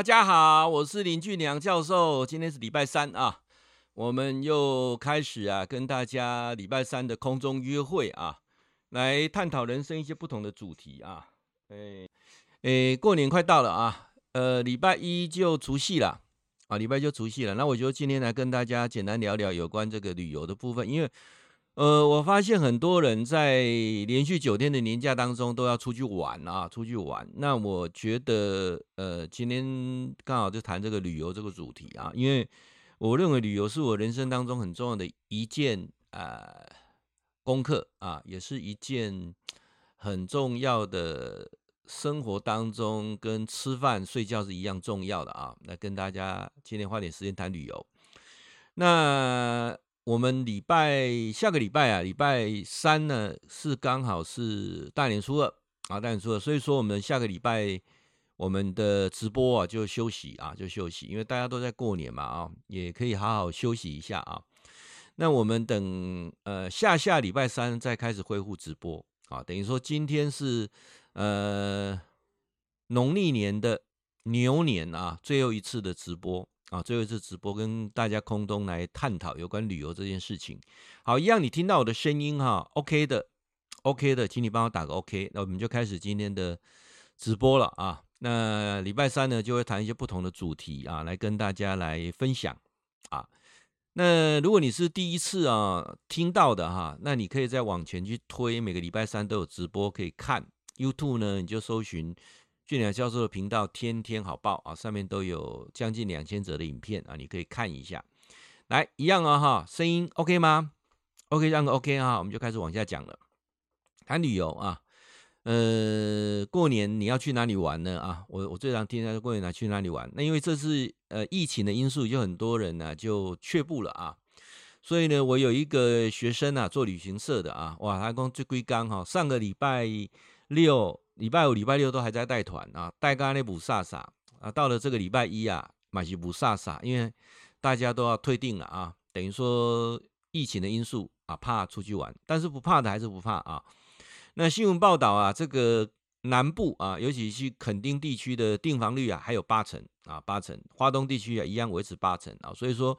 大家好，我是林俊良教授。今天是礼拜三啊，我们又开始啊，跟大家礼拜三的空中约会啊，来探讨人生一些不同的主题啊。诶诶，过年快到了啊，呃，礼拜一就除夕了啊，礼拜就除夕了。那我就今天来跟大家简单聊聊有关这个旅游的部分，因为。呃，我发现很多人在连续九天的年假当中都要出去玩啊，出去玩。那我觉得，呃，今天刚好就谈这个旅游这个主题啊，因为我认为旅游是我人生当中很重要的一件呃功课啊，也是一件很重要的生活当中跟吃饭睡觉是一样重要的啊。来跟大家今天花点时间谈旅游，那。我们礼拜下个礼拜啊，礼拜三呢是刚好是大年初二啊，大年初二，所以说我们下个礼拜我们的直播啊就休息啊，就休息，因为大家都在过年嘛啊，也可以好好休息一下啊。那我们等呃下下礼拜三再开始恢复直播啊，等于说今天是呃农历年的牛年啊最后一次的直播。啊，最后一次直播跟大家空中来探讨有关旅游这件事情。好，一样你听到我的声音哈，OK 的，OK 的，请你帮我打个 OK。那我们就开始今天的直播了啊。那礼拜三呢，就会谈一些不同的主题啊，来跟大家来分享啊。那如果你是第一次啊听到的哈，那你可以再往前去推，每个礼拜三都有直播可以看。YouTube 呢，你就搜寻。俊良教授的频道天天好报啊，上面都有将近两千则的影片啊，你可以看一下。来，一样啊哈，声音 OK 吗？OK，这样个 OK 啊，我们就开始往下讲了。谈旅游啊，呃，过年你要去哪里玩呢？啊，我我最常听到过年来去哪里玩？那因为这是呃疫情的因素，就很多人呢、啊、就却步了啊。所以呢，我有一个学生啊，做旅行社的啊，哇，他讲最龟刚哈，上个礼拜六。礼拜五、礼拜六都还在带团啊，带刚刚那补萨萨啊，到了这个礼拜一啊，买起补萨萨，因为大家都要退订了啊，等于说疫情的因素啊，怕出去玩，但是不怕的还是不怕啊。那新闻报道啊，这个南部啊，尤其是垦丁地区的订房率啊，还有八成啊，八成，花东地区啊，一样维持八成啊，所以说。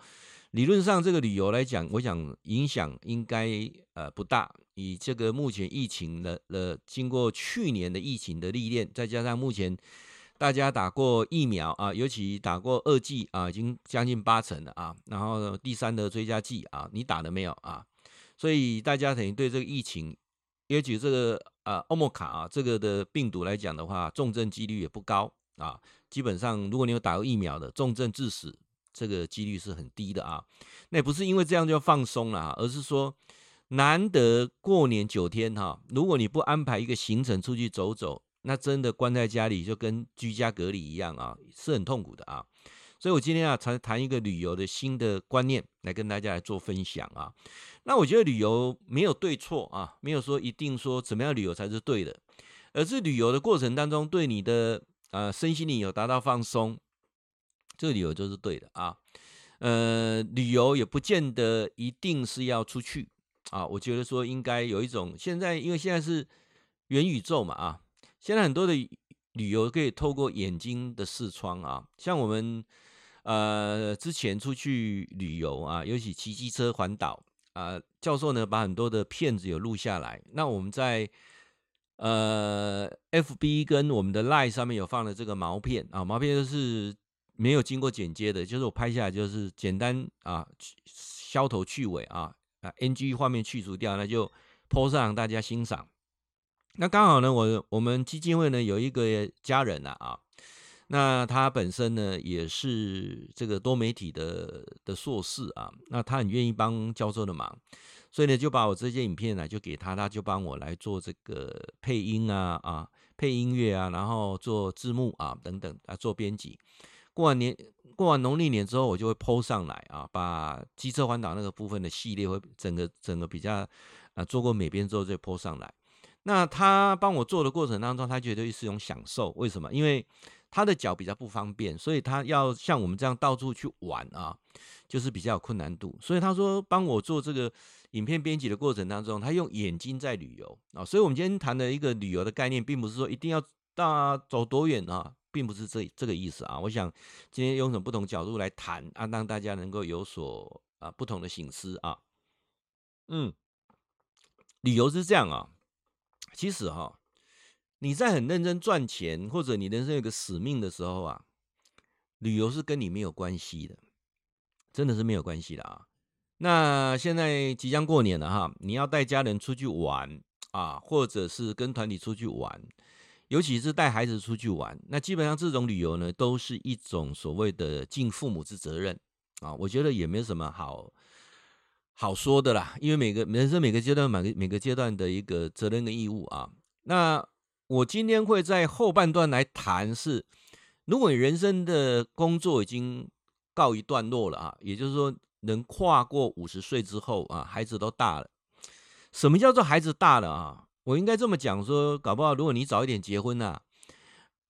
理论上，这个旅游来讲，我想影响应该呃不大。以这个目前疫情的的，经过去年的疫情的历练，再加上目前大家打过疫苗啊，尤其打过二剂啊，已经将近八成了啊。然后第三的追加剂啊，你打了没有啊？所以大家等于对这个疫情，也许这个呃欧莫卡啊这个的病毒来讲的话，重症几率也不高啊。基本上，如果你有打过疫苗的，重症致死。这个几率是很低的啊，那也不是因为这样就放松了啊，而是说难得过年九天哈，如果你不安排一个行程出去走走，那真的关在家里就跟居家隔离一样啊，是很痛苦的啊。所以我今天啊，才谈一个旅游的新的观念来跟大家来做分享啊。那我觉得旅游没有对错啊，没有说一定说怎么样旅游才是对的，而是旅游的过程当中对你的呃身心灵有达到放松。这个旅游就是对的啊，呃，旅游也不见得一定是要出去啊。我觉得说应该有一种，现在因为现在是元宇宙嘛啊，现在很多的旅游可以透过眼睛的视窗啊，像我们呃之前出去旅游啊，尤其骑机车环岛啊，教授呢把很多的片子有录下来，那我们在呃 FB 跟我们的 Line 上面有放了这个毛片啊，毛片就是。没有经过剪接的，就是我拍下来就是简单啊，削头去尾啊啊，NG 画面去除掉，那就 po 上大家欣赏。那刚好呢，我我们基金会呢有一个家人啊啊，那他本身呢也是这个多媒体的的硕士啊，那他很愿意帮教授的忙，所以呢就把我这些影片呢就给他，他就帮我来做这个配音啊啊，配音乐啊，然后做字幕啊等等啊，做编辑。过完年，过完农历年之后，我就会 PO 上来啊，把机车环岛那个部分的系列会整个整个比较啊做过美编之后再 PO 上来。那他帮我做的过程当中，他觉得是一种享受。为什么？因为他的脚比较不方便，所以他要像我们这样到处去玩啊，就是比较有困难度。所以他说帮我做这个影片编辑的过程当中，他用眼睛在旅游啊。所以我们今天谈的一个旅游的概念，并不是说一定要大走多远啊，并不是这这个意思啊。我想今天用什么不同角度来谈啊，让大家能够有所啊不同的醒思啊。嗯，旅游是这样啊，其实哈，你在很认真赚钱或者你人生有个使命的时候啊，旅游是跟你没有关系的，真的是没有关系的啊。那现在即将过年了哈，你要带家人出去玩啊，或者是跟团体出去玩，尤其是带孩子出去玩，那基本上这种旅游呢，都是一种所谓的尽父母之责任啊。我觉得也没什么好好说的啦，因为每个人生每个阶段每个每个阶段的一个责任跟义务啊。那我今天会在后半段来谈是，如果你人生的工作已经告一段落了啊，也就是说。能跨过五十岁之后啊，孩子都大了。什么叫做孩子大了啊？我应该这么讲说，搞不好如果你早一点结婚呐，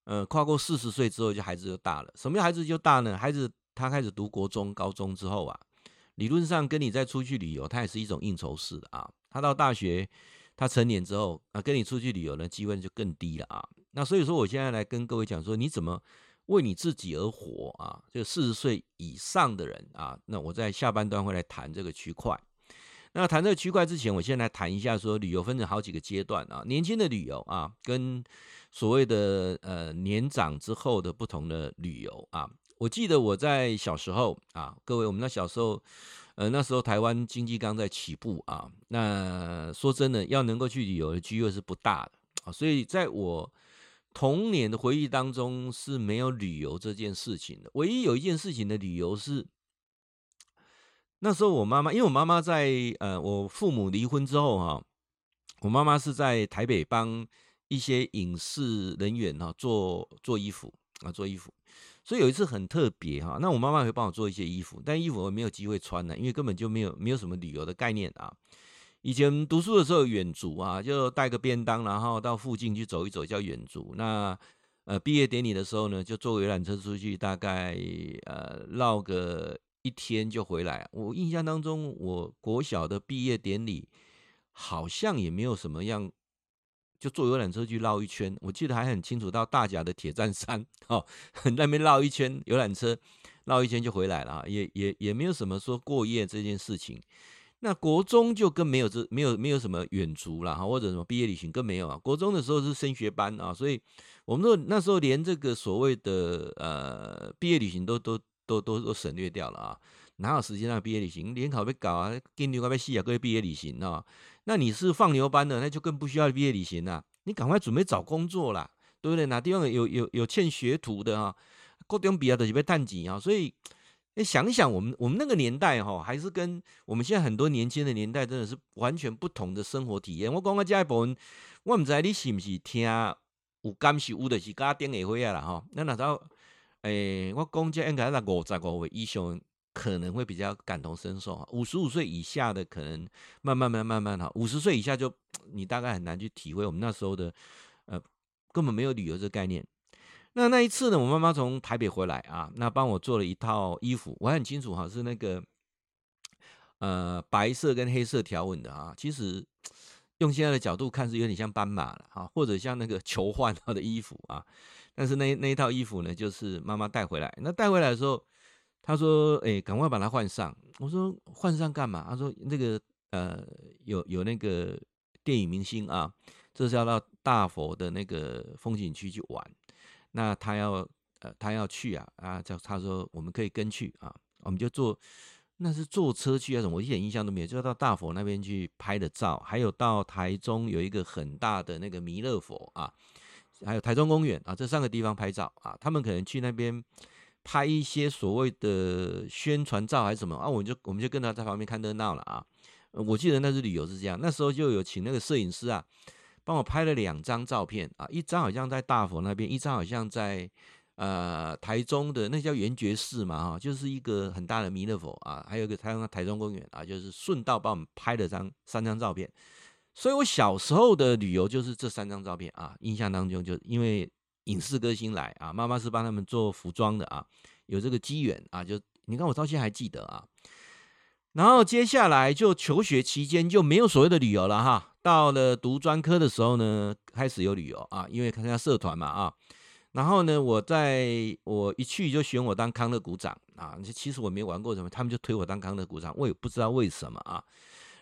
呃，跨过四十岁之后，就孩子就大了。什么叫孩子就大呢？孩子他开始读国中、高中之后啊，理论上跟你再出去旅游，他也是一种应酬式的啊。他到大学，他成年之后啊，跟你出去旅游呢，机会就更低了啊。那所以说，我现在来跟各位讲说，你怎么？为你自己而活啊，就四十岁以上的人啊，那我在下半段会来谈这个区块。那谈这个区块之前，我先来谈一下说旅游分成好几个阶段啊，年轻的旅游啊，跟所谓的呃年长之后的不同的旅游啊。我记得我在小时候啊，各位我们那小时候，呃那时候台湾经济刚在起步啊，那说真的要能够去旅游的机会是不大的啊，所以在我。童年的回忆当中是没有旅游这件事情的，唯一有一件事情的旅游是那时候我妈妈，因为我妈妈在呃我父母离婚之后哈，我妈妈是在台北帮一些影视人员哈做做衣服啊做衣服，所以有一次很特别哈，那我妈妈会帮我做一些衣服，但衣服我没有机会穿呢，因为根本就没有没有什么旅游的概念啊。以前读书的时候远足啊，就带个便当，然后到附近去走一走，叫远足。那呃毕业典礼的时候呢，就坐游览车出去，大概呃绕个一天就回来。我印象当中，我国小的毕业典礼好像也没有什么样，就坐游览车去绕一圈。我记得还很清楚，到大甲的铁站山，哦，那边绕一圈游览车，绕一圈就回来了，也也也没有什么说过夜这件事情。那国中就更没有这没有没有什么远足啦，哈，或者什么毕业旅行更没有啊。国中的时候是升学班啊，所以我们说那时候连这个所谓的呃毕业旅行都都都都都省略掉了啊，哪有时间让毕业旅行？联考被搞啊，跟牛要被戏啊，各位毕业旅行啊。那你是放牛班的，那就更不需要毕业旅行了，你赶快准备找工作啦，对不对？哪地方有有有欠学徒的哈，各种毕业都是要赚钱啊，所以。哎，想一想，我们我们那个年代哈，还是跟我们现在很多年轻的年代真的是完全不同的生活体验。我讲个这一部分，我不知道你是不是听有感受，有的是家丁会会啊啦哈。那那时候，诶，我讲这应该在五十五岁以上可能会比较感同身受。五十五岁以下的可能慢慢慢慢慢哈，五十岁以下就你大概很难去体会我们那时候的呃，根本没有旅游这个概念。那那一次呢，我妈妈从台北回来啊，那帮我做了一套衣服，我很清楚哈，是那个呃白色跟黑色条纹的啊。其实用现在的角度看是有点像斑马了啊，或者像那个囚犯他的衣服啊。但是那那一套衣服呢，就是妈妈带回来。那带回来的时候，她说：“哎、赶快把它换上。”我说：“换上干嘛？”她说：“那个呃，有有那个电影明星啊，这是要到大佛的那个风景区去玩。”那他要呃，他要去啊啊，叫他说我们可以跟去啊，我们就坐，那是坐车去啊什么，我一点印象都没有，就要到大佛那边去拍的照，还有到台中有一个很大的那个弥勒佛啊，还有台中公园啊，这三个地方拍照啊，他们可能去那边拍一些所谓的宣传照还是什么啊，我们就我们就跟他在旁边看热闹了啊，我记得那次旅游是这样，那时候就有请那个摄影师啊。帮我拍了两张照片啊，一张好像在大佛那边，一张好像在呃台中的那叫圆觉寺嘛哈，就是一个很大的弥勒佛啊，还有一个台中台中公园啊，就是顺道帮我们拍了张三张照片。所以我小时候的旅游就是这三张照片啊，印象当中就因为影视歌星来啊，妈妈是帮他们做服装的啊，有这个机缘啊，就你看我到现在还记得啊。然后接下来就求学期间就没有所谓的旅游了哈。到了读专科的时候呢，开始有旅游啊，因为参加社团嘛啊。然后呢，我在我一去就选我当康乐股长啊。其实我没玩过什么，他们就推我当康乐股长，我也不知道为什么啊。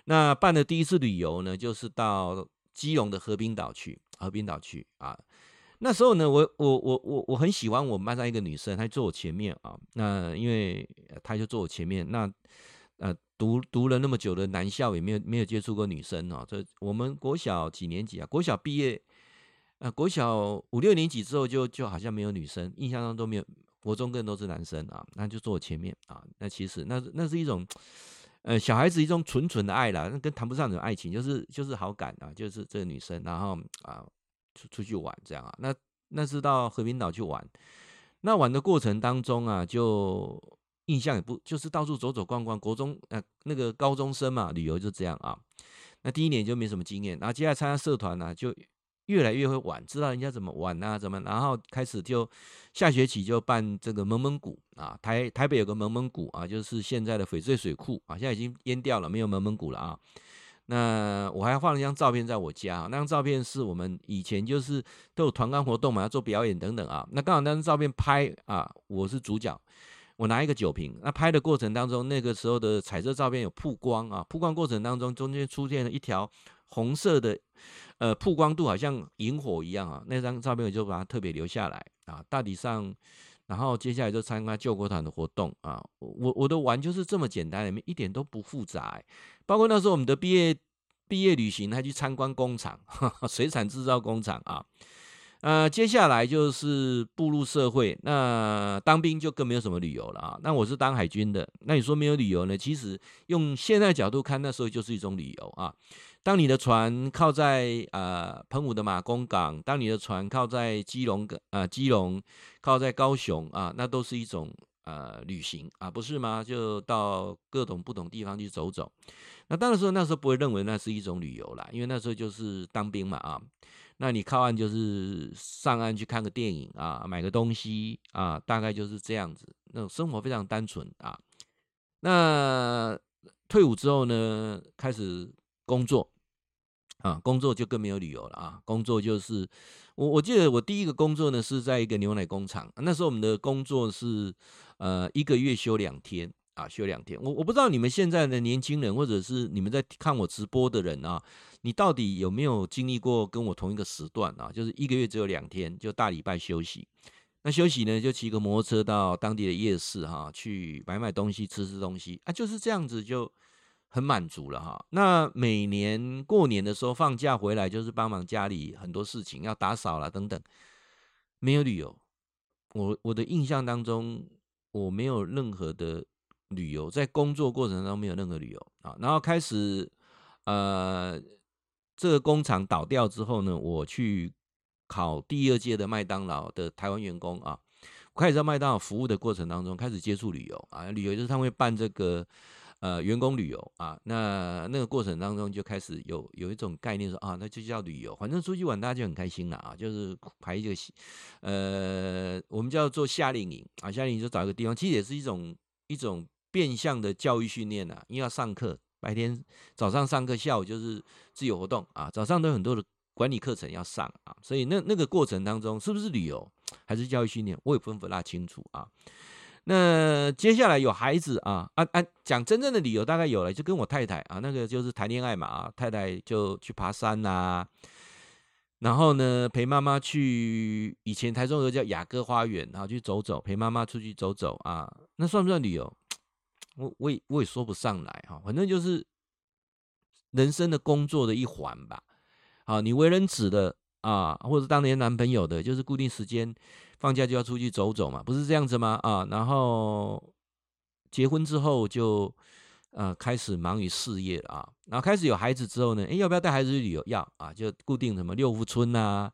那办的第一次旅游呢，就是到基隆的河滨岛去，河滨岛去啊。那时候呢，我我我我我很喜欢我们班上一个女生，她坐我前面啊。那因为她就坐我前面，那呃读读了那么久的男校，也没有没有接触过女生啊。这我们国小几年级啊？国小毕业，呃，国小五六年级之后就就好像没有女生，印象中都没有。国中更多是男生啊，那就坐我前面啊。那其实那那是一种呃小孩子一种纯纯的爱啦，那跟谈不上的爱情，就是就是好感啊，就是这个女生，然后啊。出出去玩这样啊，那那是到和平岛去玩，那玩的过程当中啊，就印象也不就是到处走走逛逛，国中呃那个高中生嘛，旅游就这样啊。那第一年就没什么经验，然后接下来参加社团呢、啊，就越来越会玩，知道人家怎么玩啊，怎么，然后开始就下学期就办这个蒙蒙古啊，台台北有个蒙蒙古啊，就是现在的翡翠水库啊，现在已经淹掉了，没有蒙蒙古了啊。那我还放了一张照片在我家，那张照片是我们以前就是都有团干活动嘛，要做表演等等啊。那刚好那张照片拍啊，我是主角，我拿一个酒瓶。那拍的过程当中，那个时候的彩色照片有曝光啊，曝光过程当中中间出现了一条红色的，呃，曝光度好像萤火一样啊。那张照片我就把它特别留下来啊。大体上，然后接下来就参加救国团的活动啊。我我的玩就是这么简单，里面一点都不复杂。包括那时候我们的毕业毕业旅行，还去参观工厂，水产制造工厂啊。呃，接下来就是步入社会，那当兵就更没有什么旅游了啊。那我是当海军的，那你说没有旅游呢？其实用现在角度看，那时候就是一种旅游啊。当你的船靠在呃澎湖的马公港，当你的船靠在基隆、呃、基隆靠在高雄啊，那都是一种。呃，旅行啊，不是吗？就到各种不同地方去走走。那当然时那时候不会认为那是一种旅游啦，因为那时候就是当兵嘛啊。那你靠岸就是上岸去看个电影啊，买个东西啊，大概就是这样子。那种生活非常单纯啊。那退伍之后呢，开始工作啊，工作就更没有旅游了啊。工作就是我我记得我第一个工作呢是在一个牛奶工厂，那时候我们的工作是。呃，一个月休两天啊，休两天。我我不知道你们现在的年轻人，或者是你们在看我直播的人啊，你到底有没有经历过跟我同一个时段啊？就是一个月只有两天，就大礼拜休息。那休息呢，就骑个摩托车到当地的夜市哈、去买买东西，吃吃东西啊，就是这样子就很满足了哈、那每年过年的时候放假回来，就是帮忙家里很多事情，要打扫了等等，没有旅游。我我的印象当中。我没有任何的旅游，在工作过程当中没有任何旅游啊。然后开始，呃，这个工厂倒掉之后呢，我去考第二届的麦当劳的台湾员工啊。开始在麦当劳服务的过程当中，开始接触旅游啊。旅游就是他们会办这个。呃，员工旅游啊，那那个过程当中就开始有有一种概念说啊，那就叫旅游，反正出去玩大家就很开心了啊，就是排一个，呃，我们叫做夏令营啊，夏令营就找一个地方，其实也是一种一种变相的教育训练呐，因为要上课，白天早上上课，下午就是自由活动啊，早上都有很多的管理课程要上啊，所以那那个过程当中是不是旅游还是教育训练，我也分不大清楚啊。那接下来有孩子啊啊啊！讲真正的理由大概有了，就跟我太太啊，那个就是谈恋爱嘛啊，太太就去爬山呐、然后呢陪妈妈去以前台中有个叫雅阁花园，然后去走走，陪妈妈出去走走啊，那算不算旅游？我我也我也说不上来哈，反正就是人生的工作的一环吧。好，你为人子的啊，或者当年男朋友的，就是固定时间。放假就要出去走走嘛，不是这样子吗？啊，然后结婚之后就呃开始忙于事业了啊，然后开始有孩子之后呢，诶，要不要带孩子去旅游？要啊，就固定什么六福村呐、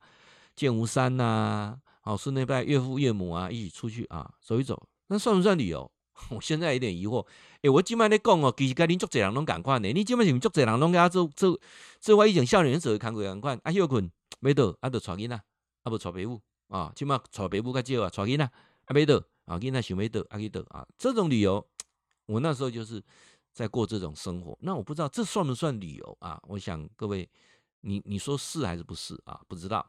剑湖山呐，好，顺便带岳父岳母啊一起出去啊走一走，那算不算旅游？我现在有点疑惑。诶，我今麦在讲哦，其实跟你足侪人拢共款的，你今麦是足侪人拢甲做做做我以前少年时候看过共款，啊休困没得，啊就带囡仔，啊不带爸母。啊，起码带爸母较少啊，带囡仔啊，没得啊，囡仔想没得啊，去得啊，这种旅游，我那时候就是在过这种生活。那我不知道这算不算旅游啊？我想各位，你你说是还是不是啊？不知道。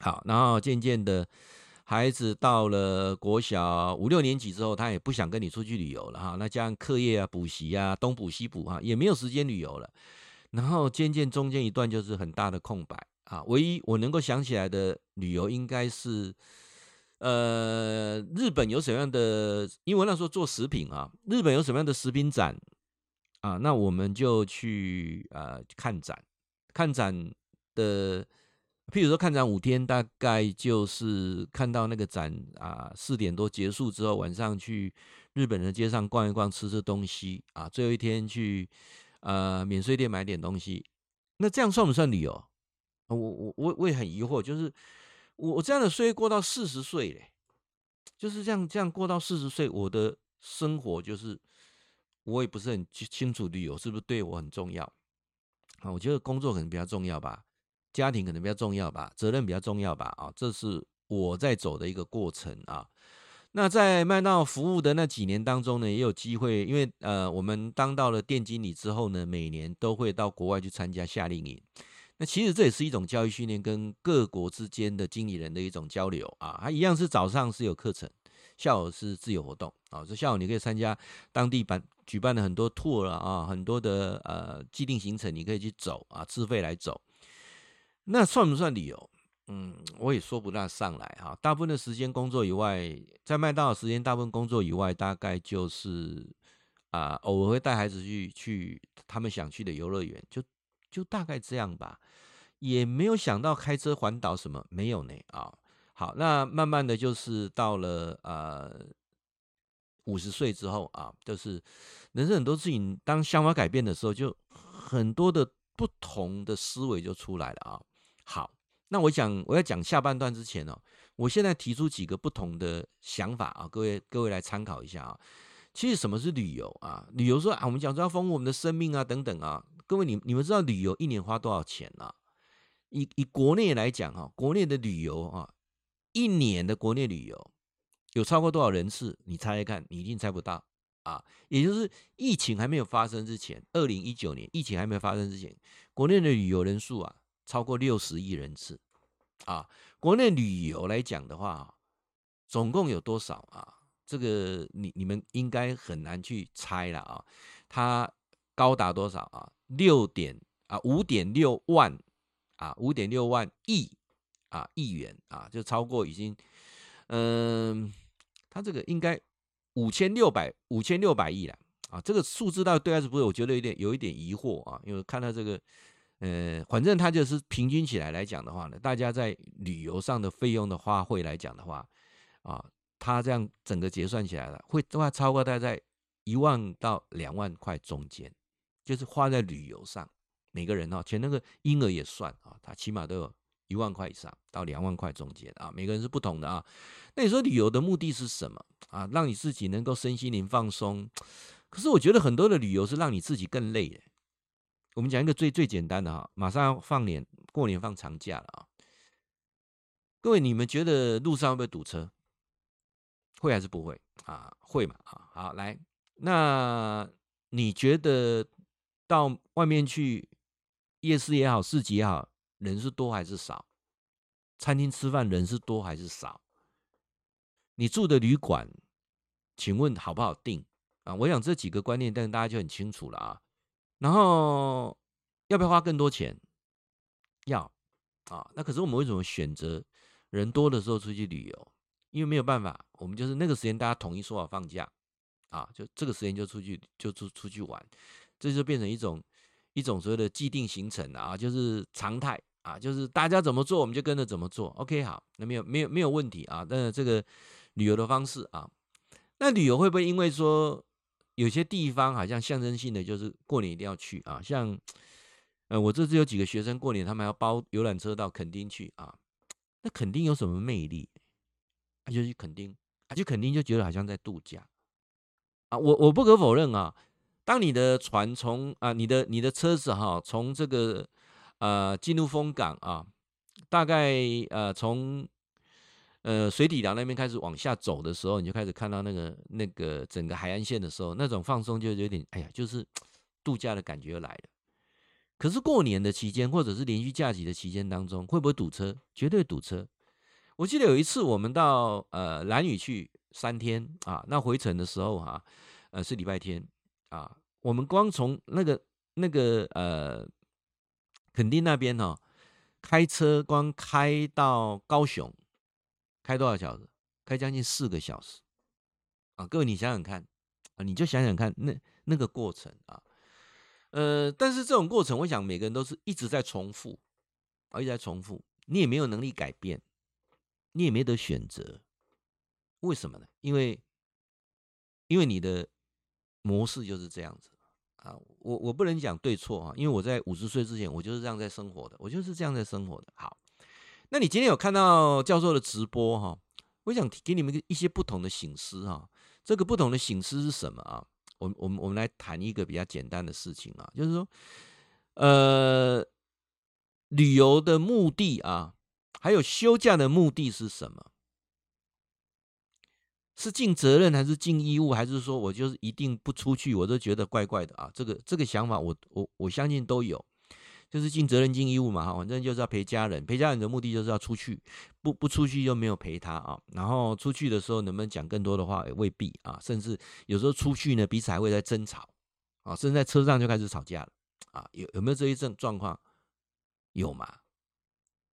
好，然后渐渐的，孩子到了国小五六年级之后，他也不想跟你出去旅游了哈。那加上课业啊、补习啊、东补西补哈，也没有时间旅游了。然后渐渐中间一段就是很大的空白啊。唯一我能够想起来的旅游，应该是呃，日本有什么样的？因为那时候做食品啊，日本有什么样的食品展啊？那我们就去呃看展，看展的。譬如说看展五天，大概就是看到那个展啊，四点多结束之后，晚上去日本的街上逛一逛，吃吃东西啊。最后一天去呃免税店买点东西，那这样算不算旅游？我我我我也很疑惑，就是我我这样的岁月过到四十岁嘞，就是这样这样过到四十岁，我的生活就是我也不是很清楚旅游是不是对我很重要啊？我觉得工作可能比较重要吧。家庭可能比较重要吧，责任比较重要吧，啊，这是我在走的一个过程啊。那在麦当服务的那几年当中呢，也有机会，因为呃，我们当到了店经理之后呢，每年都会到国外去参加夏令营。那其实这也是一种教育训练，跟各国之间的经理人的一种交流啊。它一样是早上是有课程，下午是自由活动啊。这下午你可以参加当地办举办的很多 tour 啊，很多的呃既定行程，你可以去走啊，自费来走。那算不算旅游？嗯，我也说不大上来哈。大部分的时间工作以外，在麦当劳时间大部分工作以外，大概就是啊、呃，偶尔会带孩子去去他们想去的游乐园，就就大概这样吧。也没有想到开车环岛什么，没有呢啊。好，那慢慢的就是到了呃五十岁之后啊，就是人生很多事情，当想法改变的时候，就很多的不同的思维就出来了啊。好，那我讲我要讲下半段之前哦，我现在提出几个不同的想法啊，各位各位来参考一下啊。其实什么是旅游啊？旅游说啊，我们讲说要丰富我们的生命啊，等等啊。各位你你们知道旅游一年花多少钱啊？以以国内来讲哈，国内的旅游啊，一年的国内旅游有超过多少人次？你猜猜看，你一定猜不到啊。也就是疫情还没有发生之前，二零一九年疫情还没有发生之前，国内的旅游人数啊。超过六十亿人次，啊，国内旅游来讲的话，总共有多少啊？这个你你们应该很难去猜了啊。它高达多少啊？六点啊，五点六万啊，五点六万亿啊，亿元啊，就超过已经，嗯，它这个应该五千六百五千六百亿了啊。这个数字到底对还是不对？我觉得有点有一点疑惑啊，因为看到这个。呃，反正它就是平均起来来讲的话呢，大家在旅游上的费用的花费来讲的话，啊，它这样整个结算起来了，会的话超过大概在一万到两万块中间，就是花在旅游上，每个人哈，前那个婴儿也算啊，他起码都有一万块以上到两万块中间啊，每个人是不同的啊。那你说旅游的目的是什么啊？让你自己能够身心灵放松，可是我觉得很多的旅游是让你自己更累的。我们讲一个最最简单的哈，马上要放年过年放长假了啊！各位，你们觉得路上会不会堵车？会还是不会啊？会嘛啊？好，来，那你觉得到外面去夜市也好，市集也好，人是多还是少？餐厅吃饭人是多还是少？你住的旅馆，请问好不好订啊？我想这几个观念，但大家就很清楚了啊。然后要不要花更多钱？要啊，那可是我们为什么选择人多的时候出去旅游？因为没有办法，我们就是那个时间大家统一说好放假啊，就这个时间就出去就出出去玩，这就变成一种一种所谓的既定行程啊，就是常态啊，就是大家怎么做我们就跟着怎么做。OK，好，那没有没有没有问题啊。那这个旅游的方式啊，那旅游会不会因为说？有些地方好像象征性的就是过年一定要去啊，像，呃，我这次有几个学生过年，他们要包游览车到垦丁去啊，那垦丁有什么魅力？啊，就去垦丁，啊，去垦丁就觉得好像在度假，啊，我我不可否认啊，当你的船从啊，你的你的车子哈，从这个呃进入风港啊，大概呃从呃水底梁那边开始往下走的时候，你就开始看到那个那个整个海岸线的时候，那种放松就有点哎呀，就是度假的感觉又来了。可是过年的期间，或者是连续假期的期间当中，会不会堵车？绝对堵车。我记得有一次我们到呃兰屿去三天啊，那回程的时候哈、呃是礼拜天啊，我们光从那个那个呃垦丁那边哈、开车光开到高雄，开多少小时？开将近四个小时啊！各位你想想看啊，你就想想看那那个过程啊。呃，但是这种过程，我想每个人都是一直在重复，啊，一直在重复，你也没有能力改变，你也没得选择，为什么呢？因为，因为你的模式就是这样子啊，我我不能讲对错啊，因为我在五十岁之前，我就是这样在生活的，我就是这样在生活的。好，那你今天有看到教授的直播哈？我想给你们一些不同的醒思哈，这个不同的醒思是什么啊？我我们我们来谈一个比较简单的事情啊，就是说，呃，旅游的目的啊，还有休假的目的是什么？是尽责任还是尽义务？还是说我就是一定不出去？我都觉得怪怪的啊。这个这个想法我，我我相信都有。就是尽责任、尽义务嘛，哈，反正就是要陪家人。陪家人的目的就是要出去，不不出去就没有陪他啊。然后出去的时候能不能讲更多的话也未必啊，甚至有时候出去呢，彼此还会在争吵啊，甚至在车上就开始吵架了啊。有有没有这一种状况？有嘛？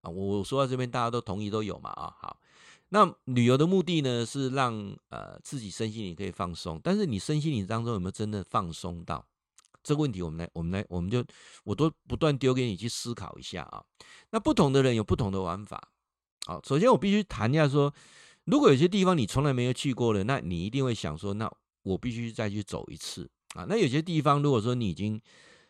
啊，我我说到这边，大家都同意都有嘛？啊，好。那旅游的目的呢，是让呃自己身心灵可以放松，但是你身心灵当中有没有真的放松到？这个问题，我们来，我们来，我们就，我都不断丢给你去思考一下啊。那不同的人有不同的玩法。好，首先我必须谈一下说，如果有些地方你从来没有去过的，那你一定会想说，那我必须再去走一次啊。那有些地方，如果说你已经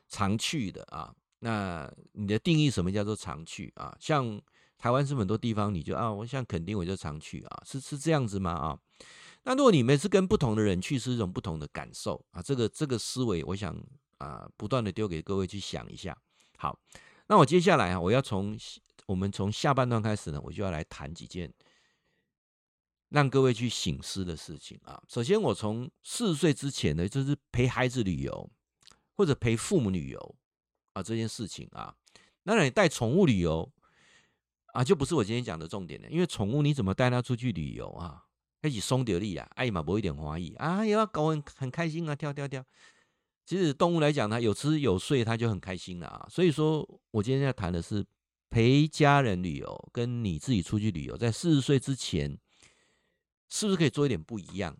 常去的啊，那你的定义什么叫做常去啊？像台湾是很多地方，你就啊，我想肯定我就常去啊，是是这样子吗？啊？那如果你们是跟不同的人去，是一种不同的感受啊。这个这个思维，我想。啊，不断的丢给各位去想一下。好，那我接下来啊，我要从我们从下半段开始呢，我就要来谈几件让各位去醒思的事情啊。首先，我从四十岁之前呢，就是陪孩子旅游或者陪父母旅游啊这件事情啊，那你带宠物旅游啊，就不是我今天讲的重点了。因为宠物你怎么带它出去旅游啊？一起松掉力啊，哎嘛，不一点怀疑啊，也要搞很很开心啊，跳跳跳。其实动物来讲，它有吃有睡，它就很开心了啊。所以说我今天要谈的是陪家人旅游，跟你自己出去旅游，在四十岁之前，是不是可以做一点不一样？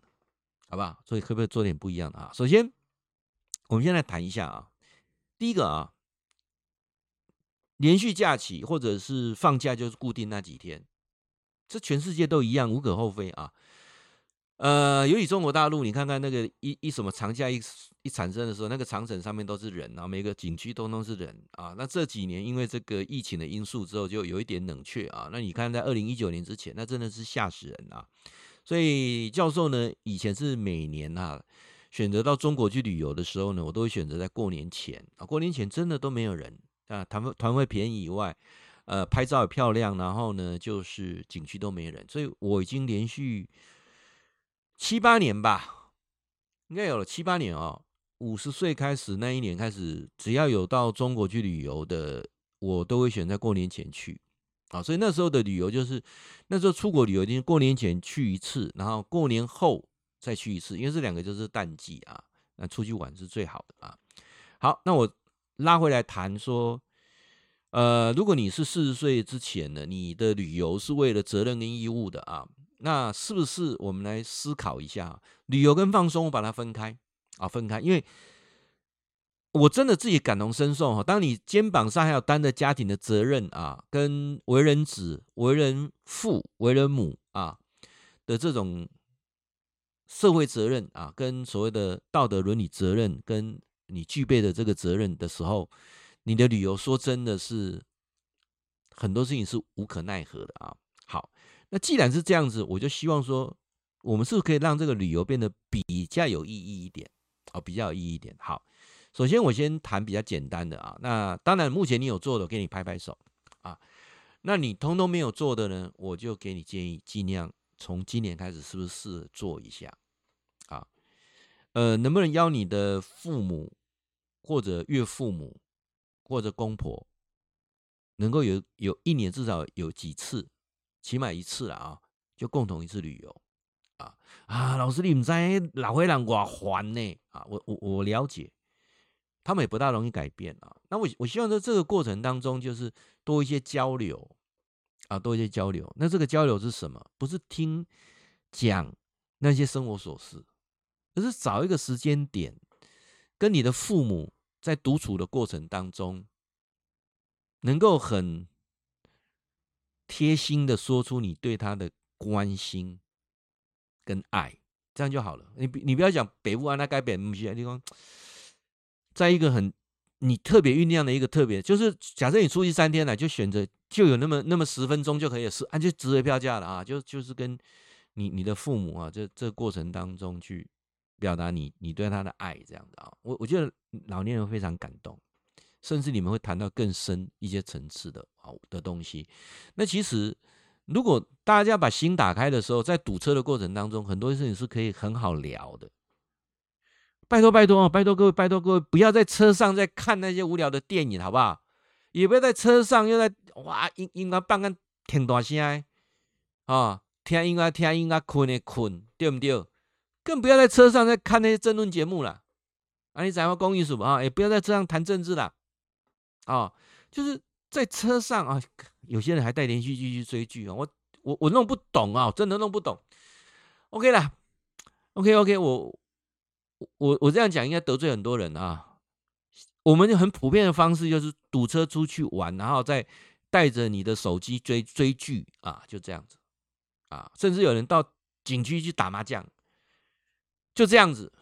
好不好？所以可不可以做点不一样的啊？首先，我们先来谈一下啊。第一个啊，连续假期或者是放假就是固定那几天，这全世界都一样，无可厚非啊。呃，尤其中国大陆，你看看那个一一什么长假一一产生的时候，那个长城上面都是人啊，每个景区通通是人啊。那这几年因为这个疫情的因素之后，就有一点冷却啊。那你看在二零一九年之前，那真的是吓死人啊。所以教授呢，以前是每年啊选择到中国去旅游的时候呢，我都会选择在过年前啊，过年前真的都没有人啊，团团会便宜以外，呃，拍照也漂亮，然后呢就是景区都没人，所以我已经连续。七八年吧，应该有了七八年哦。五十岁开始那一年开始，只要有到中国去旅游的，我都会选在过年前去啊。所以那时候的旅游就是，那时候出国旅游一定是过年前去一次，然后过年后再去一次，因为这两个就是淡季啊，那出去玩是最好的啊。好，那我拉回来谈说，呃，如果你是四十岁之前呢，你的旅游是为了责任跟义务的啊。那是不是我们来思考一下，旅游跟放松，我把它分开啊，分开，因为我真的自己感同身受哈。当你肩膀上还有担着家庭的责任啊，跟为人子、为人父、为人母啊的这种社会责任啊，跟所谓的道德伦理责任，跟你具备的这个责任的时候，你的旅游说真的是很多事情是无可奈何的啊。好。那既然是这样子，我就希望说，我们是不是可以让这个旅游变得比较有意义一点？哦，比较有意义一点。好，首先我先谈比较简单的啊。那当然，目前你有做的，我给你拍拍手啊。那你通通没有做的呢，我就给你建议，尽量从今年开始，是不是试做一下？呃，能不能邀你的父母或者岳父母或者公婆，能够有有一年至少有几次，起码一次了啊，就共同一次旅游啊啊！老师，你们在老会让我烦呢啊！我我我了解，他们也不大容易改变啊。那我我希望在这个过程当中，就是多一些交流啊，多一些交流。那这个交流是什么？不是听讲那些生活琐事，而是找一个时间点，跟你的父母在独处的过程当中。能够很贴心的说出你对他的关心跟爱，这样就好了。你你不要讲北部啊，那该北某些地方，在一个很你特别酝酿的一个特别，就是假设你出去三天来，就选择就有那么那么十分钟就可以是啊，就值回票价了啊，就就是跟你你的父母啊，这这过程当中去表达你你对他的爱这样的啊，我我觉得老年人非常感动。甚至你们会谈到更深一些层次的好的东西。那其实，如果大家把心打开的时候，在堵车的过程当中，很多事情是可以很好聊的。拜托拜托啊，拜托各位，拜托各位，不要在车上在看那些无聊的电影，好不好？也不要在车上又在哇，音音乐放个挺大声啊，听音乐听音乐困的困，对不对？更不要在车上在看那些争论节目了。啊，你讲话公益什么啊？也不要在车上谈政治了。啊、哦，就是在车上啊，有些人还带连续剧去追剧啊，我我我弄不懂啊，真的弄不懂。OK 啦，OK OK，我我我这样讲应该得罪很多人啊。我们很普遍的方式就是堵车出去玩，然后再带着你的手机追追剧啊，就这样子啊，甚至有人到景区去打麻将，就这样子。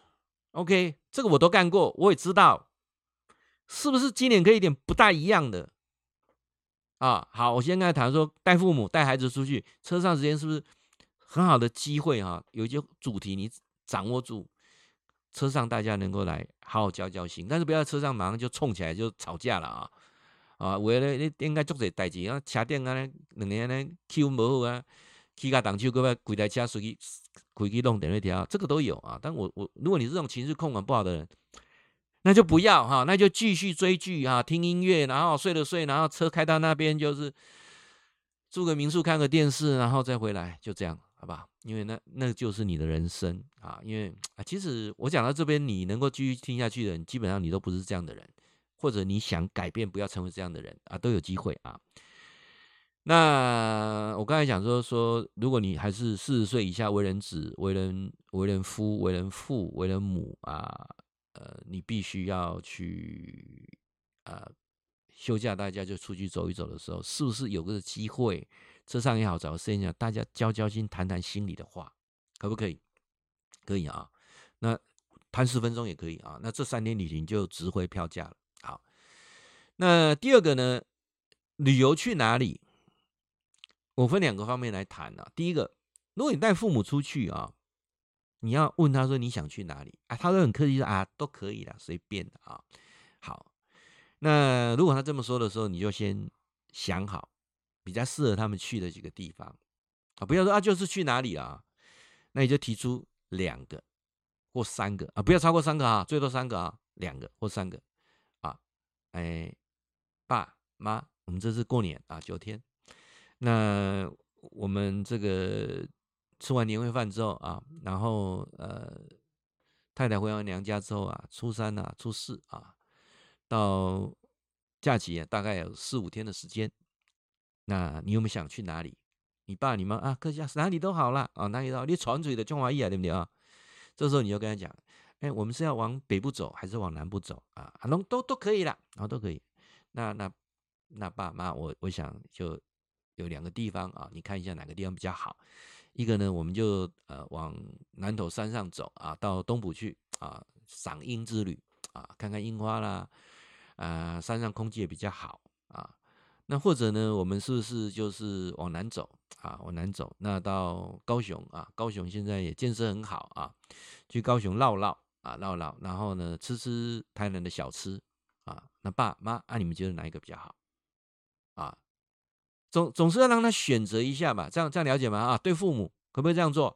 OK，这个我都干过，我也知道。是不是今年可以一点不大一样的啊？好，我先跟他谈说，带父母带孩子出去，车上时间是不是很好的机会啊？有一些主题你掌握住，车上大家能够来好好交交心，但是不要车上马上就冲起来就吵架了啊！啊，为了你应该做些代志啊，车顶啊，两年呢气氛不好啊，气个挡手，各位几台车出去开去弄电位条，这个都有啊。但我我如果你是这种情绪控管不好的人。那就不要哈，那就继续追剧啊，听音乐，然后睡了睡，然后车开到那边就是住个民宿，看个电视，然后再回来，就这样，好吧？因为那那就是你的人生啊。因为啊，其实我讲到这边，你能够继续听下去的人，基本上你都不是这样的人，或者你想改变，不要成为这样的人啊，都有机会啊。那我刚才讲说说，如果你还是四十岁以下，为人子、为人为人夫、为人父、为人母啊。呃，你必须要去呃休假，大家就出去走一走的时候，是不是有个机会，车上也好，找个时间，大家交交心，谈谈心里的话，可不可以？可以啊，那谈十分钟也可以啊。那这三天旅行就值回票价了。好，那第二个呢，旅游去哪里？我分两个方面来谈啊。第一个，如果你带父母出去啊。你要问他说，你想去哪里啊？他都很客气说啊，都可以啦，随便的啊。好，那如果他这么说的时候，你就先想好比较适合他们去的几个地方啊，不要说啊，就是去哪里啊，那你就提出两个或三个啊，不要超过三个啊，最多三个啊，两个或三个啊。哎，爸妈，我们这次过年啊，九天，那我们这个。吃完年会饭之后啊，然后呃，太太回完娘家之后啊，初三啊，初四啊，到假期啊，大概有四五天的时间。那你有没有想去哪里？你爸你妈啊，各家哪里都好了啊，哪里都好，你传嘴的中华意啊，对不对啊？这时候你就跟他讲，哎，我们是要往北部走还是往南部走啊？都都都可以了，啊，都可以。那那那爸妈，我我想就有两个地方啊，你看一下哪个地方比较好。一个呢，我们就呃往南投山上走啊，到东埔去啊，赏樱之旅啊，看看樱花啦，啊，山上空气也比较好啊。那或者呢，我们是不是就是往南走啊？往南走，那到高雄啊，高雄现在也建设很好啊，去高雄绕绕啊，绕绕，然后呢，吃吃台南的小吃啊。那爸妈，啊，你们觉得哪一个比较好？总总是要让他选择一下吧，这样这样了解吗？啊，对父母可不可以这样做？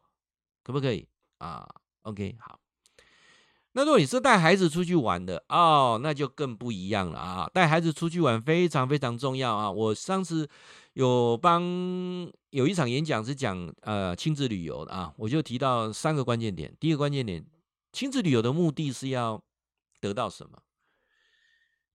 可不可以啊？OK，好。那如果你是带孩子出去玩的哦，那就更不一样了啊！带孩子出去玩非常非常重要啊！我上次有帮有一场演讲是讲呃亲子旅游的啊，我就提到三个关键点。第一个关键点，亲子旅游的目的是要得到什么？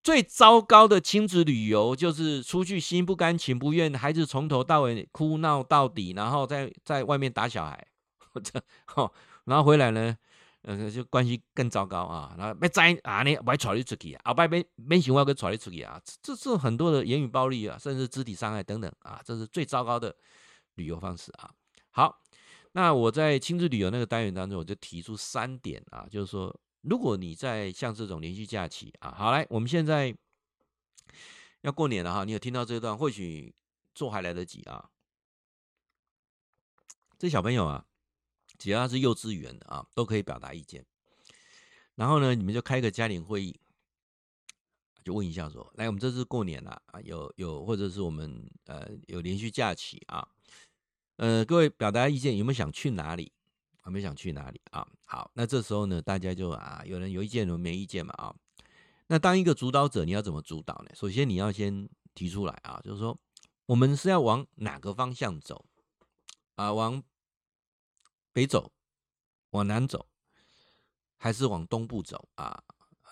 最糟糕的亲子旅游就是出去心不甘情不愿，孩子从头到尾哭闹到底，然后在在外面打小孩，这哦，然后回来呢？呃，就关系更糟糕啊！然后别再啊，你别带你出去啊，后摆别别想我跟带你出去啊，这是很多的言语暴力啊，甚至肢体伤害等等啊，这是最糟糕的旅游方式啊。好，那我在亲子旅游那个单元当中，我就提出三点啊，就是说，如果你在像这种连续假期啊，好来，我们现在要过年了哈，你有听到这段，或许做还来得及啊。这小朋友啊。只要他是幼稚园的啊，都可以表达意见。然后呢，你们就开个家庭会议，就问一下说：来，我们这次过年了啊，有有或者是我们呃有连续假期啊，呃，各位表达意见，有没有想去哪里？还没想去哪里啊？好，那这时候呢，大家就啊，有人有意见，有人没意见嘛啊。那当一个主导者，你要怎么主导呢？首先你要先提出来啊，就是说我们是要往哪个方向走啊？往北走，往南走，还是往东部走啊？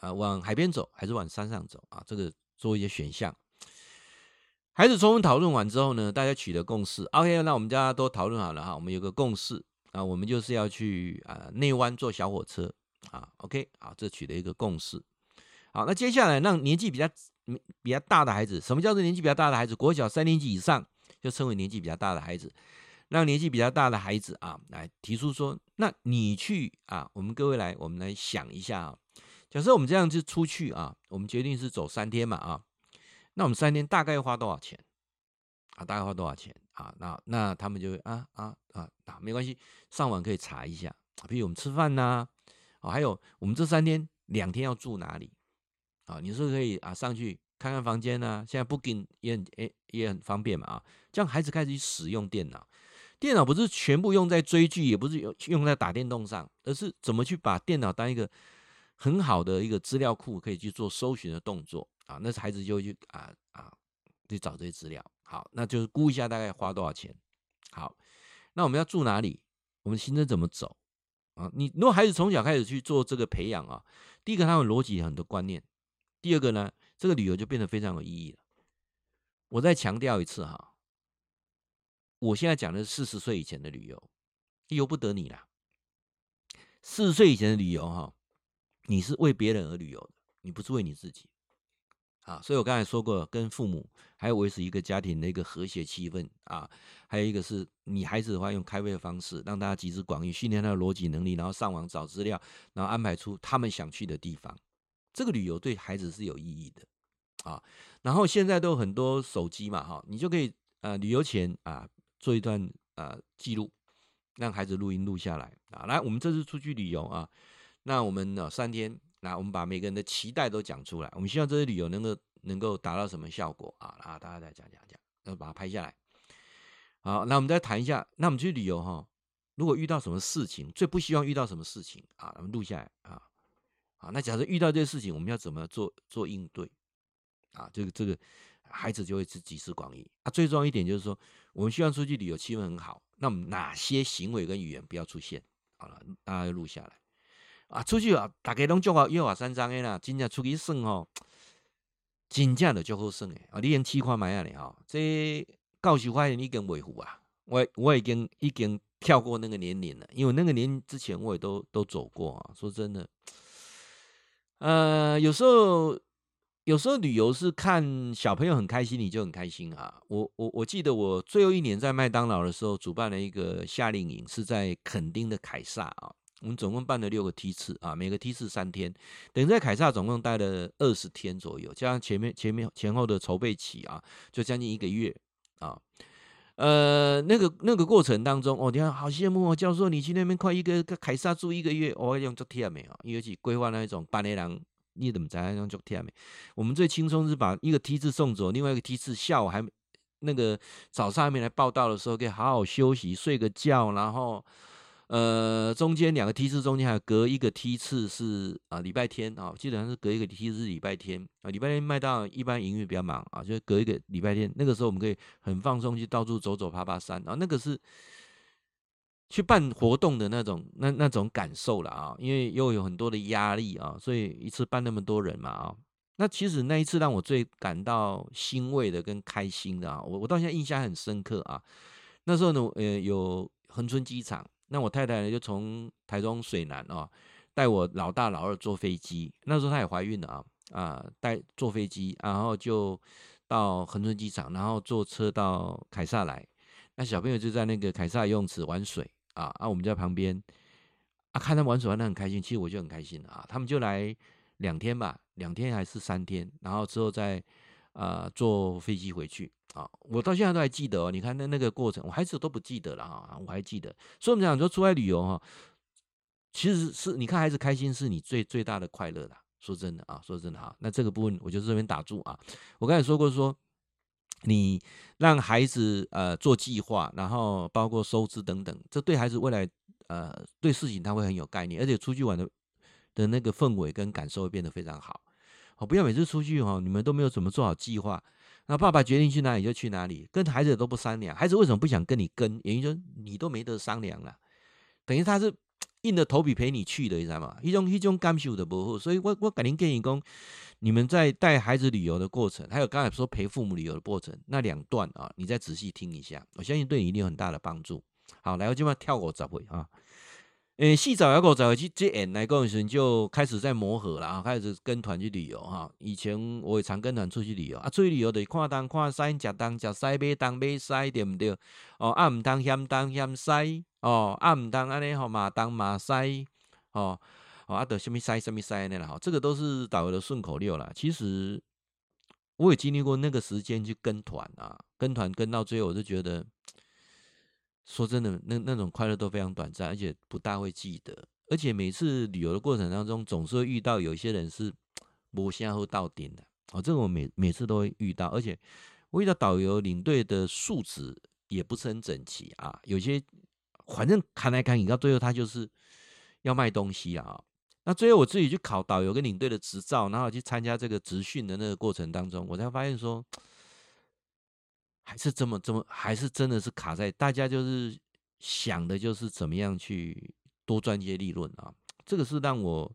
啊，往海边走，还是往山上走啊？这个做一些选项。孩子充分讨论完之后呢，大家取得共识。OK，那我们大家都讨论好了哈，我们有个共识啊，我们就是要去啊内湾坐小火车啊。OK，好，这取得一个共识。好，那接下来让年纪比较比较大的孩子，什么叫做年纪比较大的孩子？国小三年级以上就称为年纪比较大的孩子。让年纪比较大的孩子啊，来提出说，那你去啊，我们各位来，我们来想一下啊。假设我们这样子出去啊，我们决定是走三天嘛啊，那我们三天大概要花多少钱啊？大概花多少钱啊？那那他们就会啊啊啊啊，没关系，上网可以查一下。比如我们吃饭呐，啊，还有我们这三天两天要住哪里啊？你是不是可以啊上去看看房间呢？现在 Booking 也很诶也很方便嘛啊，这样孩子开始去使用电脑。电脑不是全部用在追剧，也不是用用在打电动上，而是怎么去把电脑当一个很好的一个资料库，可以去做搜寻的动作啊。那孩子就会去啊啊去找这些资料。好，那就是估一下大概花多少钱。好，那我们要住哪里？我们行程怎么走啊？你如果孩子从小开始去做这个培养啊，第一个他有逻辑很多观念，第二个呢，这个旅游就变得非常有意义了。我再强调一次哈。我现在讲的是四十岁以前的旅游，由不得你啦。四十岁以前的旅游，哈，你是为别人而旅游的，你不是为你自己。啊，所以我刚才说过，跟父母还有维持一个家庭的一个和谐气氛啊，还有一个是你孩子的话，用开会的方式让大家集思广益，训练他的逻辑能力，然后上网找资料，然后安排出他们想去的地方。这个旅游对孩子是有意义的啊。然后现在都有很多手机嘛，哈，你就可以呃旅游前啊。做一段啊记录，让孩子录音录下来啊。来，我们这次出去旅游啊，那我们呢三天，那我们把每个人的期待都讲出来。我们希望这些旅游能够能够达到什么效果啊？啊，大家再讲讲讲，然后把它拍下来。好，那我们再谈一下，那我们去旅游哈，如果遇到什么事情，最不希望遇到什么事情啊？我们录下来啊。好，那假设遇到这些事情，我们要怎么做做应对？啊，这个这个。孩子就会是集思广益啊。最重要一点就是说，我们希望出去旅游气氛很好。那么哪些行为跟语言不要出现？好了，大家录下来啊。出去啊，大家拢做好约法三章的啦。真正出去耍哦，真正的就好耍的啊。你用试看买啊，你哈，这教授发现已经维护啊。我我已经已经跳过那个年龄了，因为那个年之前我也都都走过啊。说真的，呃，有时候。有时候旅游是看小朋友很开心，你就很开心啊。我我我记得我最后一年在麦当劳的时候，主办了一个夏令营，是在垦丁的凯撒啊。我们总共办了六个梯次啊，每个梯次三天，等于在凯撒总共待了二十天左右，加上前面前面前后的筹备期啊，就将近一个月啊。呃，那个那个过程当中，哦，你看好羡慕哦，教授你去那边快一个凯撒住一个月，我用足天没有，尤其规划那一种班内人。你怎么在那种就天没？我们最轻松是把一个梯次送走，另外一个梯次下午还那个早上还没来报到的时候，可以好好休息，睡个觉，然后。呃，中间两个梯次中间还有隔一个梯次是啊，礼拜天啊，基本上是隔一个梯次是礼拜天啊，礼拜天卖到一般营运比较忙啊，就是隔一个礼拜天，那个时候我们可以很放松去到处走走爬爬山啊，那个是去办活动的那种那那种感受了啊，因为又有很多的压力啊，所以一次办那么多人嘛啊，那其实那一次让我最感到欣慰的跟开心的啊，我我到现在印象很深刻啊，那时候呢，呃，有恒春机场。那我太太呢，就从台中水南啊，带我老大老二坐飞机。那时候她也怀孕了啊，啊，带坐飞机，然后就到恒春机场，然后坐车到凯撒来。那小朋友就在那个凯撒游泳池玩水啊，啊，我们在旁边啊，看他们玩水玩得很开心，其实我就很开心啊。他们就来两天吧，两天还是三天，然后之后再啊坐飞机回去。啊，我到现在都还记得哦。你看那那个过程，我孩子都不记得了啊，我还记得。所以我们讲说出来旅游哈，其实是你看孩子开心是你最最大的快乐了。说真的啊，说真的哈，那这个部分我就这边打住啊。我刚才说过说，你让孩子呃做计划，然后包括收支等等，这对孩子未来呃对事情他会很有概念，而且出去玩的的那个氛围跟感受会变得非常好。好，不要每次出去哈，你们都没有怎么做好计划。那爸爸决定去哪里就去哪里，跟孩子都不商量。孩子为什么不想跟你跟？原因说你都没得商量了，等于他是 硬着头皮陪你去的，你知道吗？一种一种感受的不好。所以我我赶紧建议讲，你们在带孩子旅游的过程，还有刚才说陪父母旅游的过程，那两段啊，你再仔细听一下，我相信对你一定有很大的帮助。好，来，我今晚跳过这回啊。诶，细早要过早去接人来过时就开始在磨合了啊，开始跟团去旅游哈。以前我也常跟团出去旅游啊，出去旅游得看东看西，吃东吃西，买东买西，对不对？哦，啊唔当嫌东嫌西，哦，啊唔当安尼吼嘛东嘛西，哦，哦啊得什么西什么西安尼啦，吼，这个都是导游的顺口溜啦。其实我也经历过那个时间去跟团啊，跟团跟到最后，我就觉得。说真的，那那种快乐都非常短暂，而且不大会记得。而且每次旅游的过程当中，总是会遇到有一些人是摸下后到顶的。哦，这个我每每次都会遇到，而且我遇到导游领队的素质也不是很整齐啊。有些反正看来看去，到最后他就是要卖东西啊。那最后我自己去考导游跟领队的执照，然后去参加这个执训的那个过程当中，我才发现说。还是这么这么，还是真的是卡在大家就是想的，就是怎么样去多赚一些利润啊？这个是让我，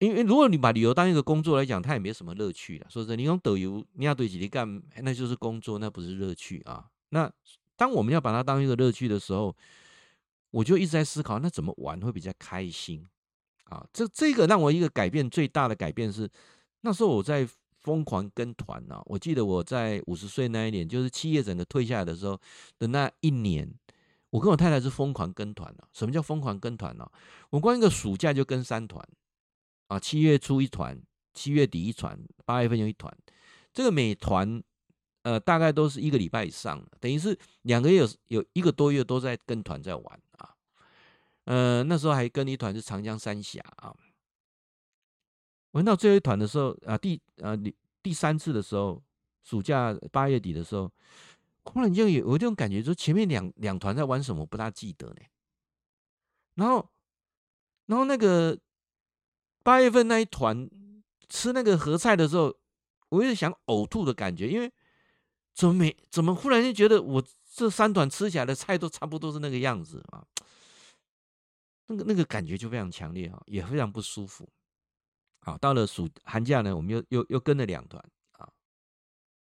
因为如果你把旅游当一个工作来讲，它也没什么乐趣了。说真的，你用导游你要对自己干，那就是工作，那不是乐趣啊。那当我们要把它当一个乐趣的时候，我就一直在思考，那怎么玩会比较开心啊？这这个让我一个改变最大的改变是，那时候我在。疯狂跟团啊！我记得我在五十岁那一年，就是企业整个退下来的时候的那一年，我跟我太太是疯狂跟团了。什么叫疯狂跟团呢？我光一个暑假就跟三团啊，七月初一团，七月底一团，八月份又一团。这个每团呃大概都是一个礼拜以上，等于是两个月有有一个多月都在跟团在玩啊。呃，那时候还跟一团是长江三峡啊。玩到最后一团的时候啊，第啊第第三次的时候，暑假八月底的时候，忽然间有有一种感觉，说前面两两团在玩什么，不大记得呢。然后，然后那个八月份那一团吃那个合菜的时候，我有点想呕吐的感觉，因为怎么没怎么忽然间觉得我这三团吃起来的菜都差不多是那个样子啊，那个那个感觉就非常强烈啊，也非常不舒服。好，到了暑寒假呢，我们又又又跟了两团啊。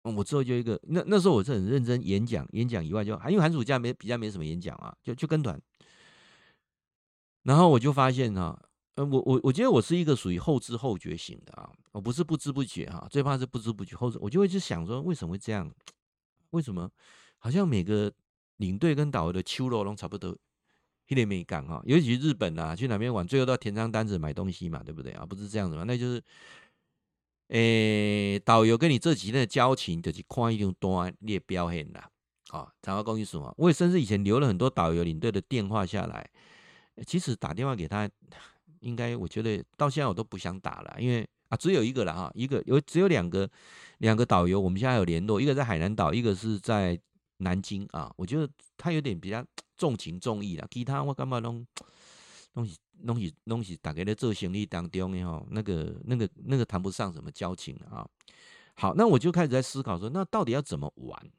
我之后就一个，那那时候我是很认真演讲，演讲以外就还因为寒暑假没比较没什么演讲啊，就就跟团。然后我就发现哈，呃，我我我觉得我是一个属于后知后觉型的啊，我不是不知不觉哈，最怕是不知不觉后知，我就会去想说为什么会这样？为什么好像每个领队跟导游的秋罗龙差不多？一点没干哈，尤其日本啊，去哪边玩，最后都要填张单子买东西嘛，对不对啊？不是这样子嘛？那就是，诶、欸，导游跟你这几天的交情，就是看一张单列表现啦。啊，长话公寓说啊，我也甚至以前留了很多导游领队的电话下来，其实打电话给他，应该我觉得到现在我都不想打了，因为啊，只有一个了哈，一个有只有两个两个导游，我们现在有联络，一个在海南岛，一个是在南京啊。我觉得他有点比较 重情重义啦，其他我干嘛拢东西东西东西大概在做生意当中的哈，那个那个那个谈不上什么交情啊。好，那我就开始在思考说，那到底要怎么玩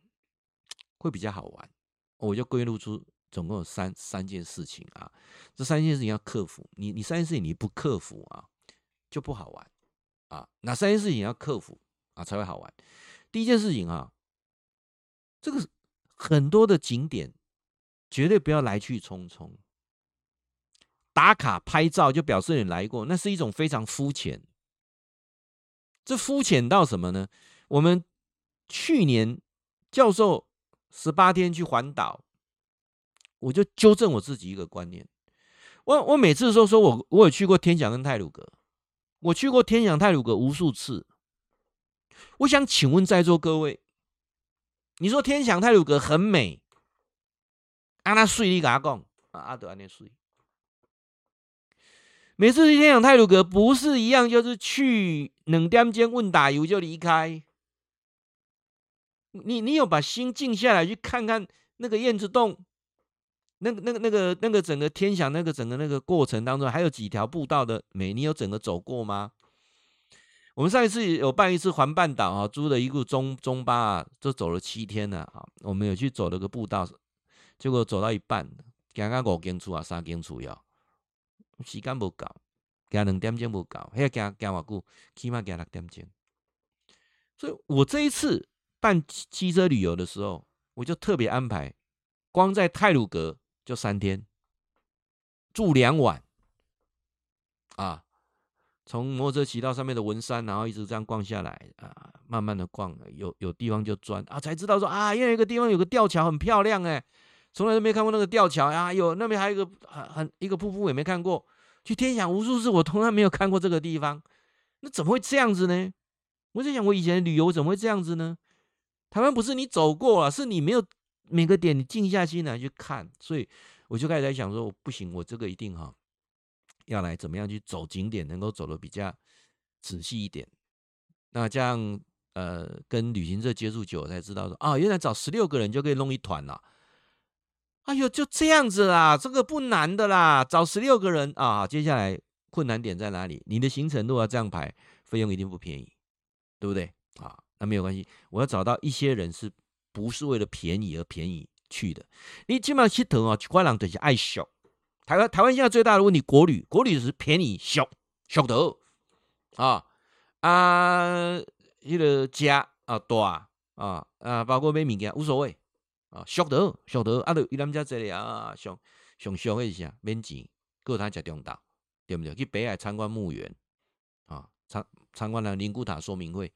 会比较好玩？我就归入出总共有三三件事情啊，这三件事情要克服。你你三件事情你不克服啊，就不好玩啊。哪三件事情要克服啊才会好玩？第一件事情啊，这个很多的景点绝对不要来去匆匆，打卡拍照就表示你来过，那是一种非常肤浅。这肤浅到什么呢？我们去年教授。十八天去环岛，我就纠正我自己一个观念。我我每次都说我我有去过天祥跟泰鲁阁，我去过天祥泰鲁阁无数次。我想请问在座各位，你说天祥太鲁阁很美，阿那水你给他讲啊，阿德安那水。每次去天祥太鲁阁不是一样，就是去冷点间问打油就离开。你你有把心静下来去看看那个燕子洞，那个那个那个那个整个天祥那个整个那个过程当中，还有几条步道的美，你有整个走过吗？我们上一次有办一次环半岛啊，租了一个中中巴啊，就走了七天了啊。我们有去走了个步道，结果走到一半，行到五间厝啊，三间厝要时间不够，行两点钟不够，还要行行偌久，起码行六点钟。所以我这一次。办机车旅游的时候，我就特别安排，光在泰鲁阁就三天，住两晚，啊，从摩托车骑到上面的文山，然后一直这样逛下来，啊，慢慢的逛，有有地方就钻，啊，才知道说啊，因为一个地方有个吊桥很漂亮哎，从来都没看过那个吊桥啊，有那边还有一个很很一个瀑布也没看过，去天祥无数次，我从来没有看过这个地方，那怎么会这样子呢？我在想，我以前旅游怎么会这样子呢？台湾不是你走过了，是你没有每个点你静下心来去看，所以我就开始在想说，不行，我这个一定哈要来怎么样去走景点，能够走得比较仔细一点。那这样呃，跟旅行社接触久，才知道说啊，原来找十六个人就可以弄一团了。哎呦，就这样子啦，这个不难的啦，找十六个人啊。接下来困难点在哪里？你的行程如果要这样排，费用一定不便宜，对不对啊？那没有关系，我要找到一些人是不是为了便宜而便宜去的？你基本上去投啊，去观浪就是爱笑。台湾台湾现在最大的问题，国旅国旅是便宜小小的啊啊，那个家啊大啊啊，包括买物件无所谓啊，小的小的啊，都伊咱家这里啊，上上上的是啥？免钱，够他食中岛，对不对？去北海参观墓园啊，参参观了灵骨塔说明会。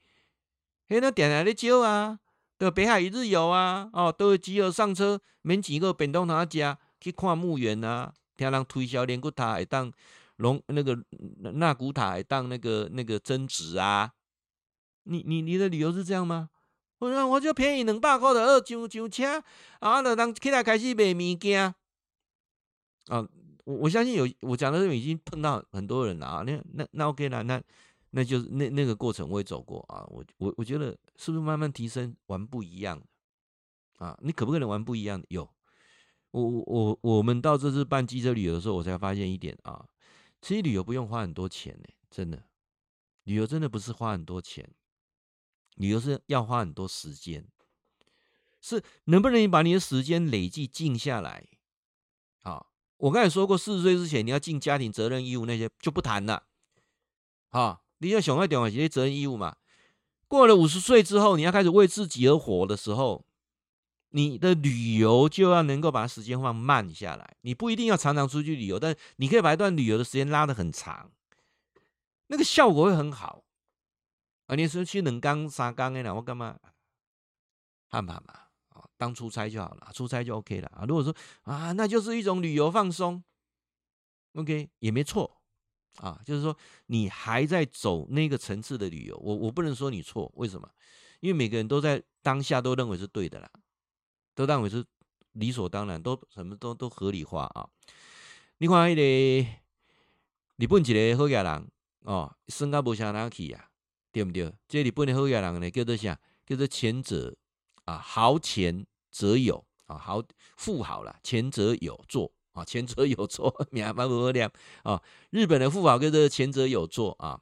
嘿，那点来的招啊，到北海一日游啊，哦，都有集合上车，免钱个便当他家去看墓园啊，听人推销连骨塔会当龙那个纳骨塔会当那个那个增值啊。你你你的理由是这样吗？我说我就便宜两百块的二上上车啊，就当起来开始卖物件啊。我我相信有我讲的时候已经碰到很多人了啊。那那那 OK 了，那。那就是那那个过程我也走过啊，我我我觉得是不是慢慢提升玩不一样啊？你可不可能玩不一样的？有，我我我们到这次办机车旅游的时候，我才发现一点啊，其实旅游不用花很多钱呢，真的，旅游真的不是花很多钱，旅游是要花很多时间，是能不能把你的时间累计静下来？啊，我刚才说过，四十岁之前你要尽家庭责任义务那些就不谈了，啊。你要想要点完这些责任义务嘛？过了五十岁之后，你要开始为自己而活的时候，你的旅游就要能够把时间放慢下来。你不一定要常常出去旅游，但你可以把一段旅游的时间拉得很长，那个效果会很好。啊，你说去两天三天的，我干嘛？看吧嘛，啊，当出差就好了，出差就 OK 了啊。如果说啊，那就是一种旅游放松，OK 也没错。啊，就是说你还在走那个层次的旅游，我我不能说你错，为什么？因为每个人都在当下都认为是对的啦，都认为是理所当然，都什么都都合理化啊。你看那个日本一个好野人，哦，身高不相当去啊，对不对？这日本的好野人呢，叫做啥？叫做前者啊，豪钱则有啊，豪富豪了，前者有座啊，前者有座，名蛮不亮啊。日本的富豪叫做前者有座啊，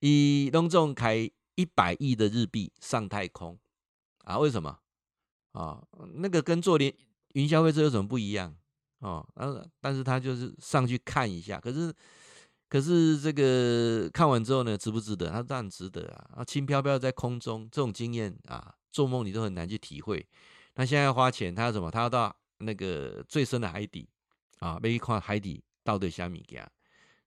以隆重开一百亿的日币上太空啊？为什么啊？那个跟坐联云霄飞车有什么不一样？哦，但但是他就是上去看一下，可是可是这个看完之后呢，值不值得？他当然值得啊！啊，轻飘飘在空中，这种经验啊，做梦你都很难去体会。那现在要花钱，他要什么？他要到那个最深的海底啊，要去看海底到底虾米家。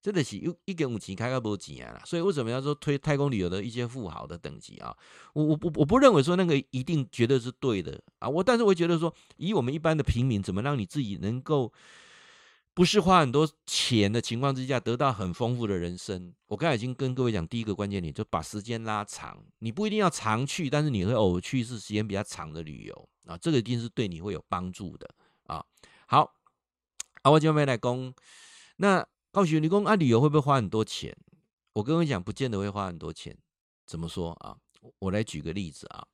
真的是有一点五级开个不几啊，所以为什么要说推太空旅游的一些富豪的等级啊？我我不我不认为说那个一定绝对是对的啊，我但是我觉得说，以我们一般的平民，怎么让你自己能够不是花很多钱的情况之下，得到很丰富的人生？我刚才已经跟各位讲，第一个关键点就把时间拉长，你不一定要常去，但是你会偶尔去一次时间比较长的旅游啊，这个一定是对你会有帮助的啊。好，啊，我今天来讲那。告诉你，讲啊，旅游会不会花很多钱？我跟你讲，不见得会花很多钱。怎么说啊？我来举个例子啊。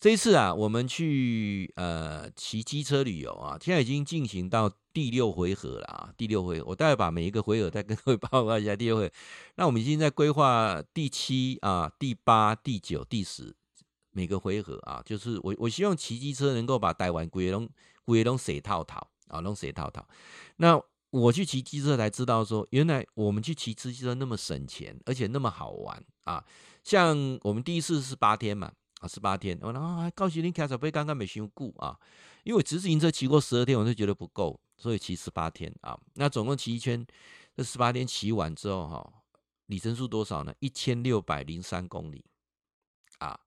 这一次啊，我们去呃骑机车旅游啊，现在已经进行到第六回合了啊。第六回合，我待会把每一个回合再跟各位 报告一下。第六回合，那我们已经在规划第七啊、第八、第九、第十每个回合啊，就是我我希望骑机车能够把台湾规个拢规个拢洗透透啊，拢洗透透。那我去骑机车才知道说，原来我们去骑机车那么省钱，而且那么好玩啊！像我们第一次是八天嘛，啊，十八天，然后还告诉你开车费刚刚没修过啊，因为我自行车骑过十二天，我就觉得不够，所以骑十八天啊。那总共骑一圈，这十八天骑完之后哈，里程数多少呢？一千六百零三公里啊。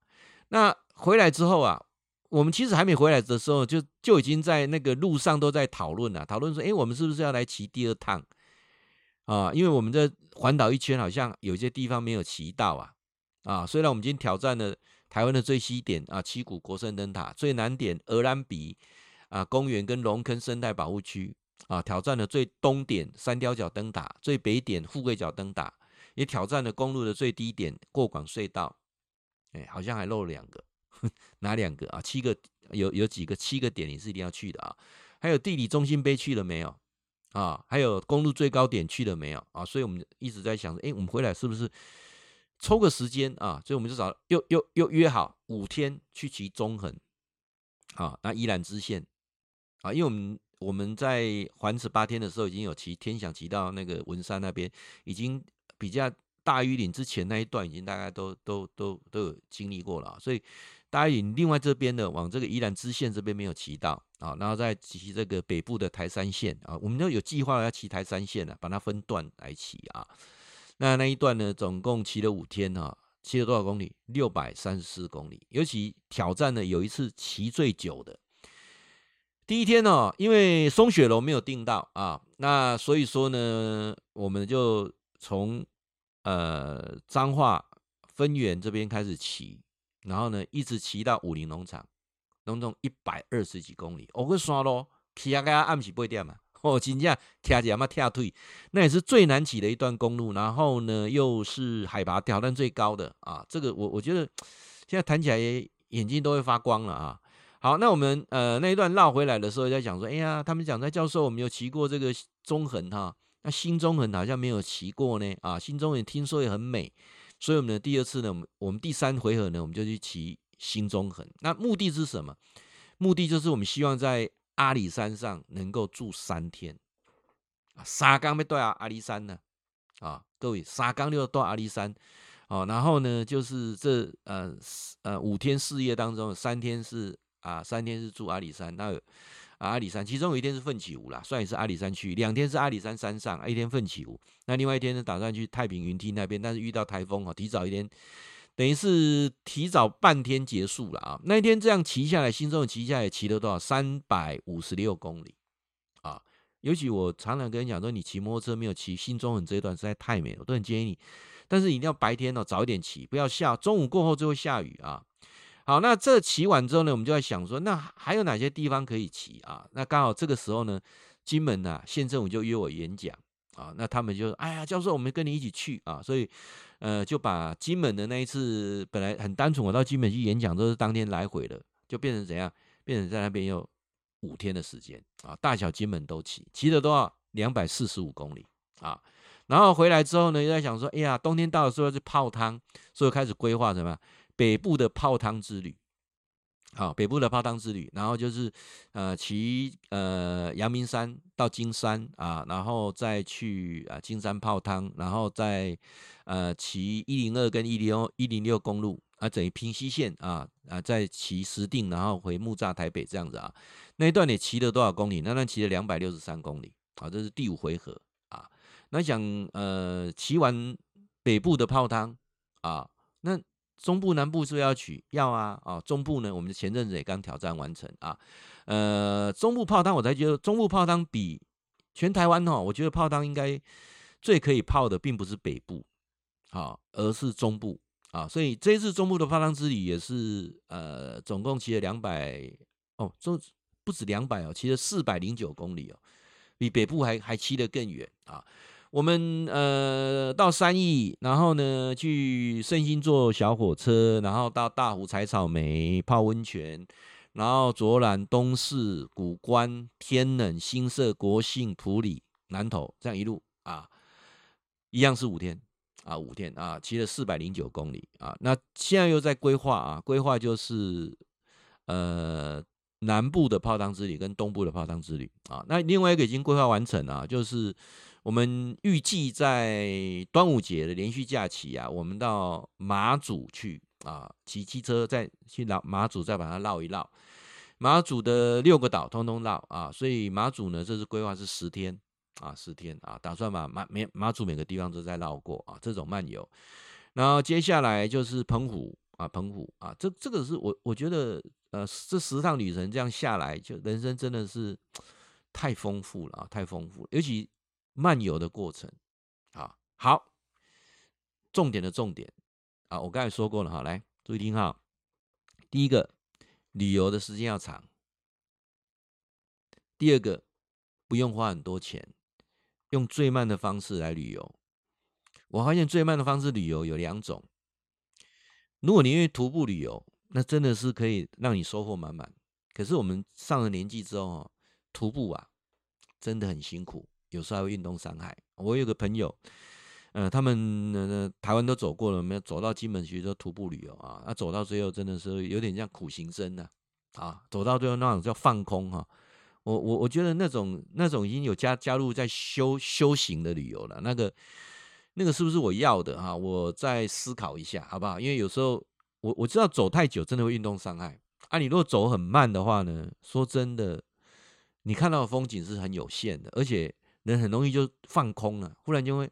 那回来之后啊。我们其实还没回来的时候，就就已经在那个路上都在讨论了，讨论说，哎，我们是不是要来骑第二趟啊？因为我们这环岛一圈好像有些地方没有骑到啊，啊，虽然我们今天挑战了台湾的最西点啊，七股国圣灯塔，最南点鹅銮鼻啊公园跟龙坑生态保护区啊，挑战了最东点三貂角灯塔，最北点富贵角灯塔，也挑战了公路的最低点过广隧道，哎，好像还漏了两个。哪两个啊？七个有有几个七个点你是一定要去的啊？还有地理中心碑去了没有啊？还有公路最高点去了没有啊？所以我们一直在想，哎，我们回来是不是抽个时间啊？所以我们就找又又又约好五天去骑中横啊，那宜兰支线啊，因为我们我们在环十八天的时候已经有骑天祥骑到那个文山那边，已经比较大禹岭之前那一段已经大概都都都都有经历过了，所以。大家另外这边的往这个宜兰支线这边没有骑到啊，然后再骑这个北部的台三线啊，我们都有计划要骑台三线啊，把它分段来骑啊。那那一段呢，总共骑了五天哈，骑了多少公里？六百三十四公里。尤其挑战呢，有一次骑最久的。第一天呢，因为松雪楼没有订到啊，那所以说呢，我们就从呃彰化分园这边开始骑。然后呢，一直骑到武陵农场，农场一百二十几公里，我个山路骑啊个暗时八点嘛，哦，真正骑起来嘛跳腿，那也是最难骑的一段公路。然后呢，又是海拔挑战最高的啊，这个我我觉得现在谈起来眼睛都会发光了啊。好，那我们呃那一段绕回来的时候，在讲说，哎呀，他们讲在教授，我们有骑过这个中横哈，那新中横好像没有骑过呢啊，新中横听说也很美。所以我们的第二次呢，我们我们第三回合呢，我们就去骑新中横。那目的是什么？目的就是我们希望在阿里山上能够住三天啊，三天要到阿里山呢啊，各位三天就到阿里山哦。然后呢，就是这呃呃五天四夜当中，三天是啊，三天是住阿里山，那。阿里山，其中有一天是奋起湖啦，算也是阿里山区。两天是阿里山山上，一天奋起湖。那另外一天呢，打算去太平云梯那边，但是遇到台风啊，提早一天，等于是提早半天结束了啊。那一天这样骑下来，新中横骑下来骑了多少？三百五十六公里啊！尤其我常常跟你讲说，你骑摩托车没有骑新中横这一段实在太美了，我都很建议你。但是一定要白天哦，早一点骑，不要下中午过后就会下雨啊。好，那这骑完之后呢，我们就在想说，那还有哪些地方可以骑啊？那刚好这个时候呢，金门呐、啊，县政府就约我演讲啊，那他们就哎呀，教授，我们跟你一起去啊，所以呃，就把金门的那一次本来很单纯，我到金门去演讲都是当天来回的，就变成怎样？变成在那边有五天的时间啊，大小金门都骑，骑了多少？两百四十五公里啊。然后回来之后呢，又在想说，哎呀，冬天到的时候是泡汤，所以开始规划什么北部的泡汤之旅。好，北部的泡汤之旅，然后就是呃骑呃阳明山到金山啊，然后再去啊金山泡汤，然后再呃骑一零二跟一零一零六公路啊，等于平溪线啊啊，再骑石碇，然后回木栅台北这样子啊。那一段你骑了多少公里？那段骑了两百六十三公里啊，这是第五回合啊。那想呃骑完北部的泡汤啊，那。中部、南部是不是要取？要啊，啊，中部呢，我们前阵子也刚挑战完成啊，呃，中部泡汤，我才觉得中部泡汤比全台湾哦，我觉得泡汤应该最可以泡的，并不是北部，啊，而是中部啊，所以这一次中部的泡汤之旅也是呃，总共骑了两百哦，中不止两百哦，骑了四百零九公里哦，比北部还还骑得更远啊。我们呃到三义，然后呢去圣心坐小火车，然后到大湖采草莓、泡温泉，然后卓兰、东势、谷关、天冷、新社、国姓、埔里、南投，这样一路啊，一样是五天啊，五天啊，骑了四百零九公里啊。那现在又在规划啊，规划就是呃南部的泡汤之旅跟东部的泡汤之旅啊。那另外一个已经规划完成了，就是。我们预计在端午节的连续假期啊，我们到马祖去啊，骑机车再去绕马祖，再把它绕一绕。马祖的六个岛通通绕啊，所以马祖呢，这次规划是十天啊，十天啊，打算把马每马祖每个地方都再绕过啊，这种漫游。然后接下来就是澎湖啊，澎湖啊，这这个是我我觉得呃，这十趟旅程这样下来，就人生真的是太丰富了啊，太丰富了，尤其。漫游的过程，啊，好，重点的重点啊，我刚才说过了哈，来注意听哈。第一个，旅游的时间要长；第二个，不用花很多钱，用最慢的方式来旅游。我发现最慢的方式旅游有两种。如果你愿意徒步旅游，那真的是可以让你收获满满。可是我们上了年纪之后，徒步啊，真的很辛苦。有时候还会运动伤害。我有个朋友，呃，他们呃台湾都走过了，没有走到金门去都徒步旅游啊。那走到最后真的是有点像苦行僧呐，啊，走到最后那种叫放空哈。我我我觉得那种那种已经有加加入在修修行的旅游了。那个那个是不是我要的哈？我再思考一下好不好？因为有时候我我知道走太久真的会运动伤害啊。你如果走很慢的话呢，说真的，你看到的风景是很有限的，而且。人很容易就放空了，忽然就会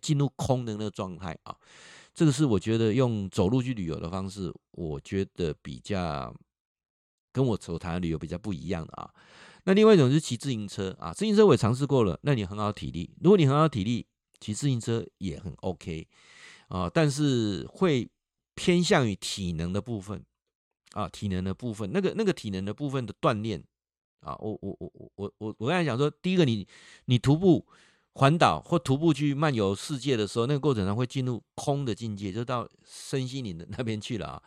进入空的那个状态啊。这个是我觉得用走路去旅游的方式，我觉得比较跟我所谈的旅游比较不一样的啊。那另外一种是骑自行车啊，自行车我也尝试过了，那你很好体力，如果你很好体力，骑自行车也很 OK 啊，但是会偏向于体能的部分啊，体能的部分，那个那个体能的部分的锻炼。啊，我我我我我我我刚才讲说，第一个你，你徒步环岛或徒步去漫游世界的时候，那个过程中会进入空的境界，就到身心灵的 那边去了啊。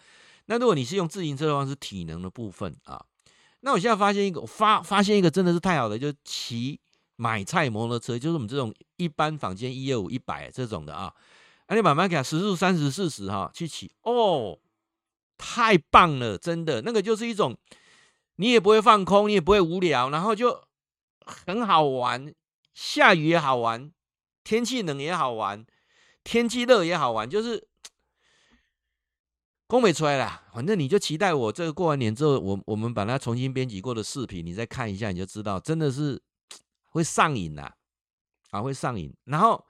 那如果你是用自行车的话，是体能的部分啊。那我现在发现一个，我发发现一个真的是太好了，就是骑买菜摩托车，就是我们这种一般坊间一二五一百这种的啊，啊你慢慢给它时速三十四十哈去骑，哦，太棒了，真的，那个就是一种。你也不会放空，你也不会无聊，然后就很好玩。下雨也好玩，天气冷也好玩，天气热也好玩，就是工没出来了。反正你就期待我这个过完年之后，我我们把它重新编辑过的视频，你再看一下，你就知道真的是会上瘾呐，啊，会上瘾。然后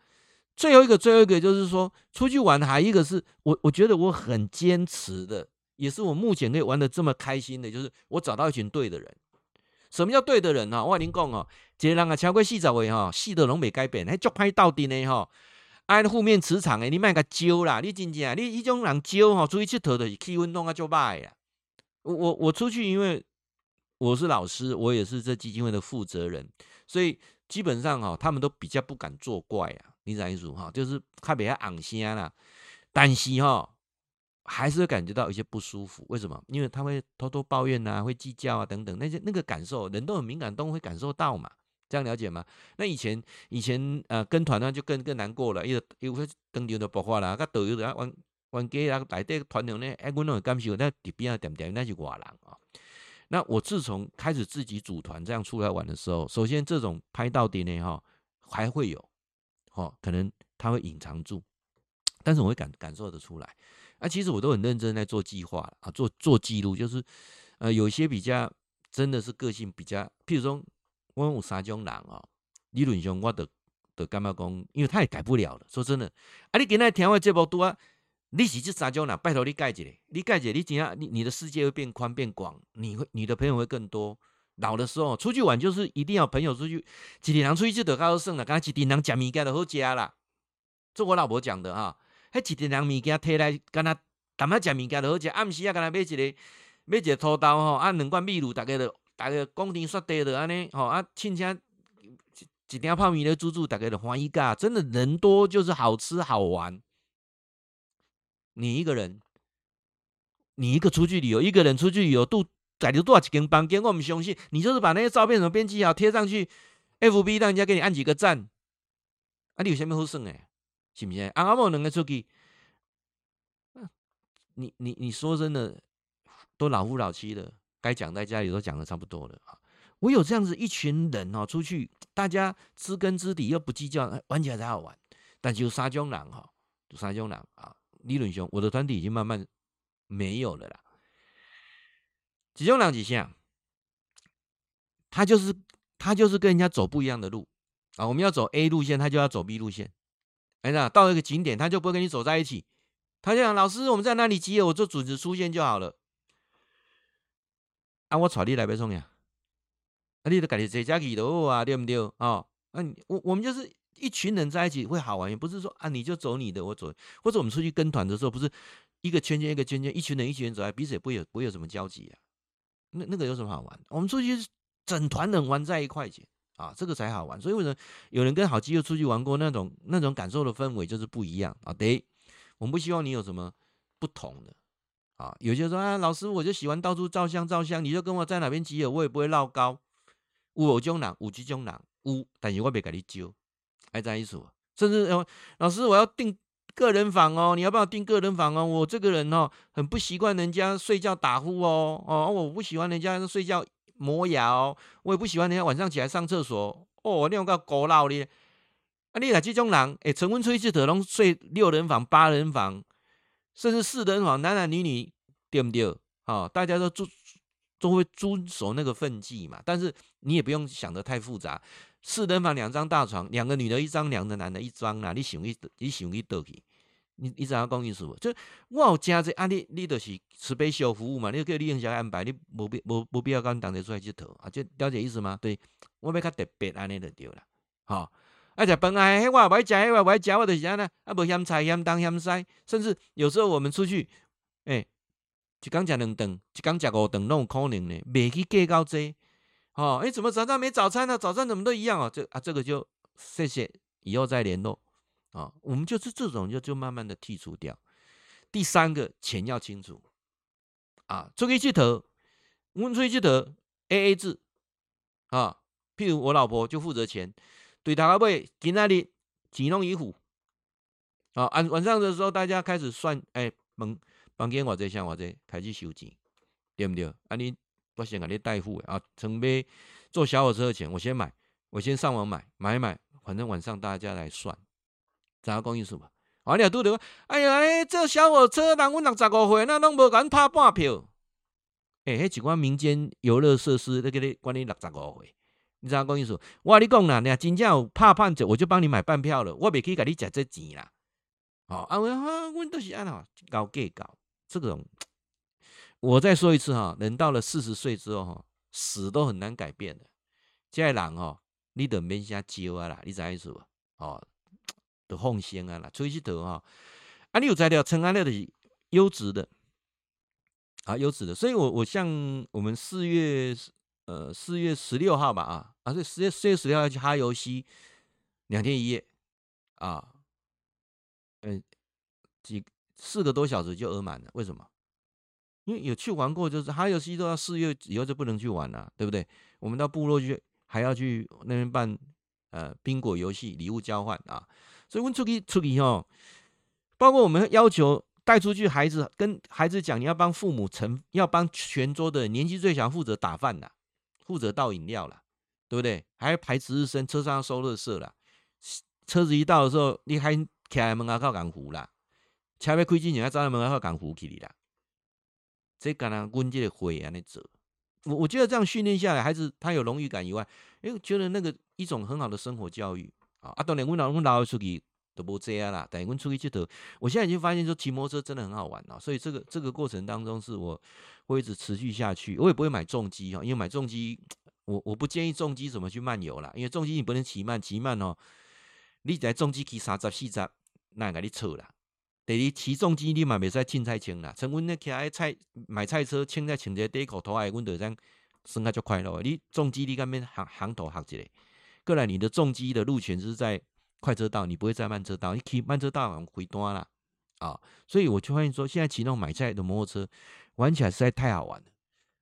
最后一个，最后一个就是说，出去玩还一个是我，我觉得我很坚持的。也是我目前可以玩得这么开心的，就是我找到一群对的人。什么叫对的人呢？我跟你讲哦，一个人啊超过四十岁哈，死都拢未改变，还足歹斗阵的哈。按负面磁场的，你莫甲招啦，你真正你这种人招哈，出去佚佗的气氛弄啊就歹啦。我我我出去，因为我是老师，我也是这基金会的负责人，所以基本上哈，他们都比较不敢作怪啊。你怎意思哈？就是他比较昂声啦，但是哈，还是会感觉到一些不舒服。为什么？因为他会偷偷抱怨啊，会计较啊等等那些那个感受，人都很敏感，都会感受到嘛。这样了解吗？那以前以前呃跟团呢就更更难过了，因为因为当场就爆发了，个导游的玩玩家啊来带团友呢，哎，我那种感受，那底边啊点点那是外人啊。那我自从开始自己组团这样出来玩的时候，首先这种拍到点呢哈还会有，哦，可能他会隐藏住，但是我会感感受得出来。啊，其实我都很认真在做计划啊，做做记录，就是呃有一些比较真的是个性比较，譬如说。我有三种人哦，理论上我都都感觉讲，因为他也改不了了。说真的，啊，你今天听我节目多啊，你是这三种人，拜托你改一下，你改一下，你怎样？你你的世界会变宽变广，你会你的朋友会更多。老的时候出去玩就是一定要朋友出去，一个人出去就得高兴了，刚才一个人吃物件就好吃啦。这我老婆讲的哈，迄一个人物件摕来，跟他淡仔食物件就好食，暗时啊，跟他买一个买一个土豆吼，啊，两罐秘鲁，大概就。大家讲天说地的安尼，吼啊，亲戚一鼎泡面的煮煮，大家就欢喜噶。真的人多就是好吃好玩。你一个人，你一个出去旅游，一个人出去旅游，都在留多少几间房间？我们相信，你就是把那些照片什么编辑好贴上去，FB 让人家给你按几个赞。啊，你有啥物好耍诶？是不是？啊，阿莫两个出去，你你你说真的，都老夫老妻了。该讲在家里都讲的差不多了啊！我有这样子一群人哦，出去大家知根知底又不计较，玩起来才好玩。但就三种人哈，三种人啊，理论上我的团体已经慢慢没有了啦。几种人几项，他就是他就是跟人家走不一样的路啊！我们要走 A 路线，他就要走 B 路线。哎呀，到一个景点，他就不会跟你走在一起。他就讲老师，我们在那里集合，我就准时出现就好了。啊，我带你来要创呀！啊，你都家己坐车去就好啊，对不对？哦，啊，我我们就是一群人在一起会好玩，也不是说啊，你就走你的，我走，或者我们出去跟团的时候，不是一个圈圈一个圈圈，一群人一群人走来，彼此也不会有不会有什么交集啊。那那个有什么好玩？我们出去整团人玩在一块去啊，这个才好玩。所以为什么有人跟好基友出去玩过，那种那种感受的氛围就是不一样啊？对，我们不希望你有什么不同的。啊，有些人说啊，老师，我就喜欢到处照相照相，你就跟我在哪边集合，我也不会绕高。有这种人，有这种人，有，但是我别跟你揪，还在一起。甚至哦，老师，我要订个人房哦，你要不要订个人房哦？我这个人哦，很不习惯人家睡觉打呼哦，哦，我不喜欢人家睡觉磨牙哦，我也不喜欢人家晚上起来上厕所哦，你有个古老的。啊，你来这种人，哎，成婚出去得拢睡六人房、八人房。甚至四人房，男男女女，对不对？好，大家都遵都会遵守那个分际嘛。但是你也不用想得太复杂。四人房两张大床，两个女的一张，两个男的一张啊。你想一，你想一倒去，你你怎样讲意思无？就我有加这啊，你你就是慈悲小服务嘛。你叫你用啥安排？你无必无无必要跟当地出来佚佗啊？就了解意思吗？对，我要较特别安尼就对了，好。啊，食饭啊，迄我不爱食，迄我不爱食，我就是安尼，啊，无嫌菜嫌东嫌西，甚至有时候我们出去，诶、欸，一工食两顿，一工食五顿，拢有可能呢，袂去计较这，哦，诶、怎么早上没早餐呢、啊？早餐怎么都一样哦？这啊，这个就谢谢，以后再联络，啊、我们就是这种就就慢慢的剔除掉。第三个，钱要清楚，啊，出去佚佗，我们出去佚佗，A A 制，啊，譬如我老婆就负责钱。对头到尾，今仔日钱拢伊付，啊，晚晚上的时候，大家开始算，哎，房房间偌济，像偌济，开始收钱，对不对？啊，你我先给你代付啊，准备坐小火车的钱，我先买，我先上网买，买买，反正晚上大家来算，知影讲意思吧？啊，你也拄着，哎呀，哎，这小火车人阮六十五岁，那拢无甲阮拍半票，哎，迄一寡民间游乐设施，你给你管你六十五岁。你知影讲意思？我跟你讲啦，你真正有拍半折，我就帮你买半票了。我袂去甲你食这钱啦。哦，啊，我啊，阮都是安怎搞计较这种。我再说一次哈，人到了四十岁之后哈，死都很难改变的。这人哦，你得免瞎招啊啦，你知意思无？哦，的奉献啊啦，出去得哈。啊，你有材料，陈安料的优质的，啊，优质的。所以我我像我们四月呃四月十六号吧啊啊，所以，四月四月十六号去哈尤溪两天一夜啊，嗯，几四个多小时就额满了，为什么？因为有去玩过，就是哈尤溪都要四月以后就不能去玩了，对不对？我们到部落去还要去那边办呃宾果游戏礼物交换啊，所以我们出去出去哦，包括我们要求。带出去，孩子跟孩子讲，你要帮父母盛，要帮全桌的年纪最小负责打饭啦，负责倒饮料啦，对不对？还要排值日生，车上要收垃圾啦。车子一到的时候，你还徛在门口靠港湖啦，车要开进去，还站在门口靠港湖去啦。这敢让温这个会安尼做，我我觉得这样训练下来，孩子他有荣誉感以外，哎，觉得那个一种很好的生活教育啊。啊，当然我老阮老出去。都无这样啦，等于我出去佚佗。我现在已经发现说骑摩托车真的很好玩了，所以这个这个过程当中是我会一直持续下去。我也不会买重机哈，因为买重机，我我不建议重机怎么去漫游啦，因为重机你不能骑慢，骑慢哦，你在重机骑三十四十，那给你错啦。第二骑重机你嘛别再轻菜轻啦，像阮那骑爱菜买菜车，轻在轻在底裤头爱，阮就这样生活足快乐。你重机你干边行行头学一下，过来你的重机的路权是在。快车道，你不会在慢车道，你骑慢车道往回端了啊！所以我就发现说，现在骑那种买菜的摩托车玩起来实在太好玩了。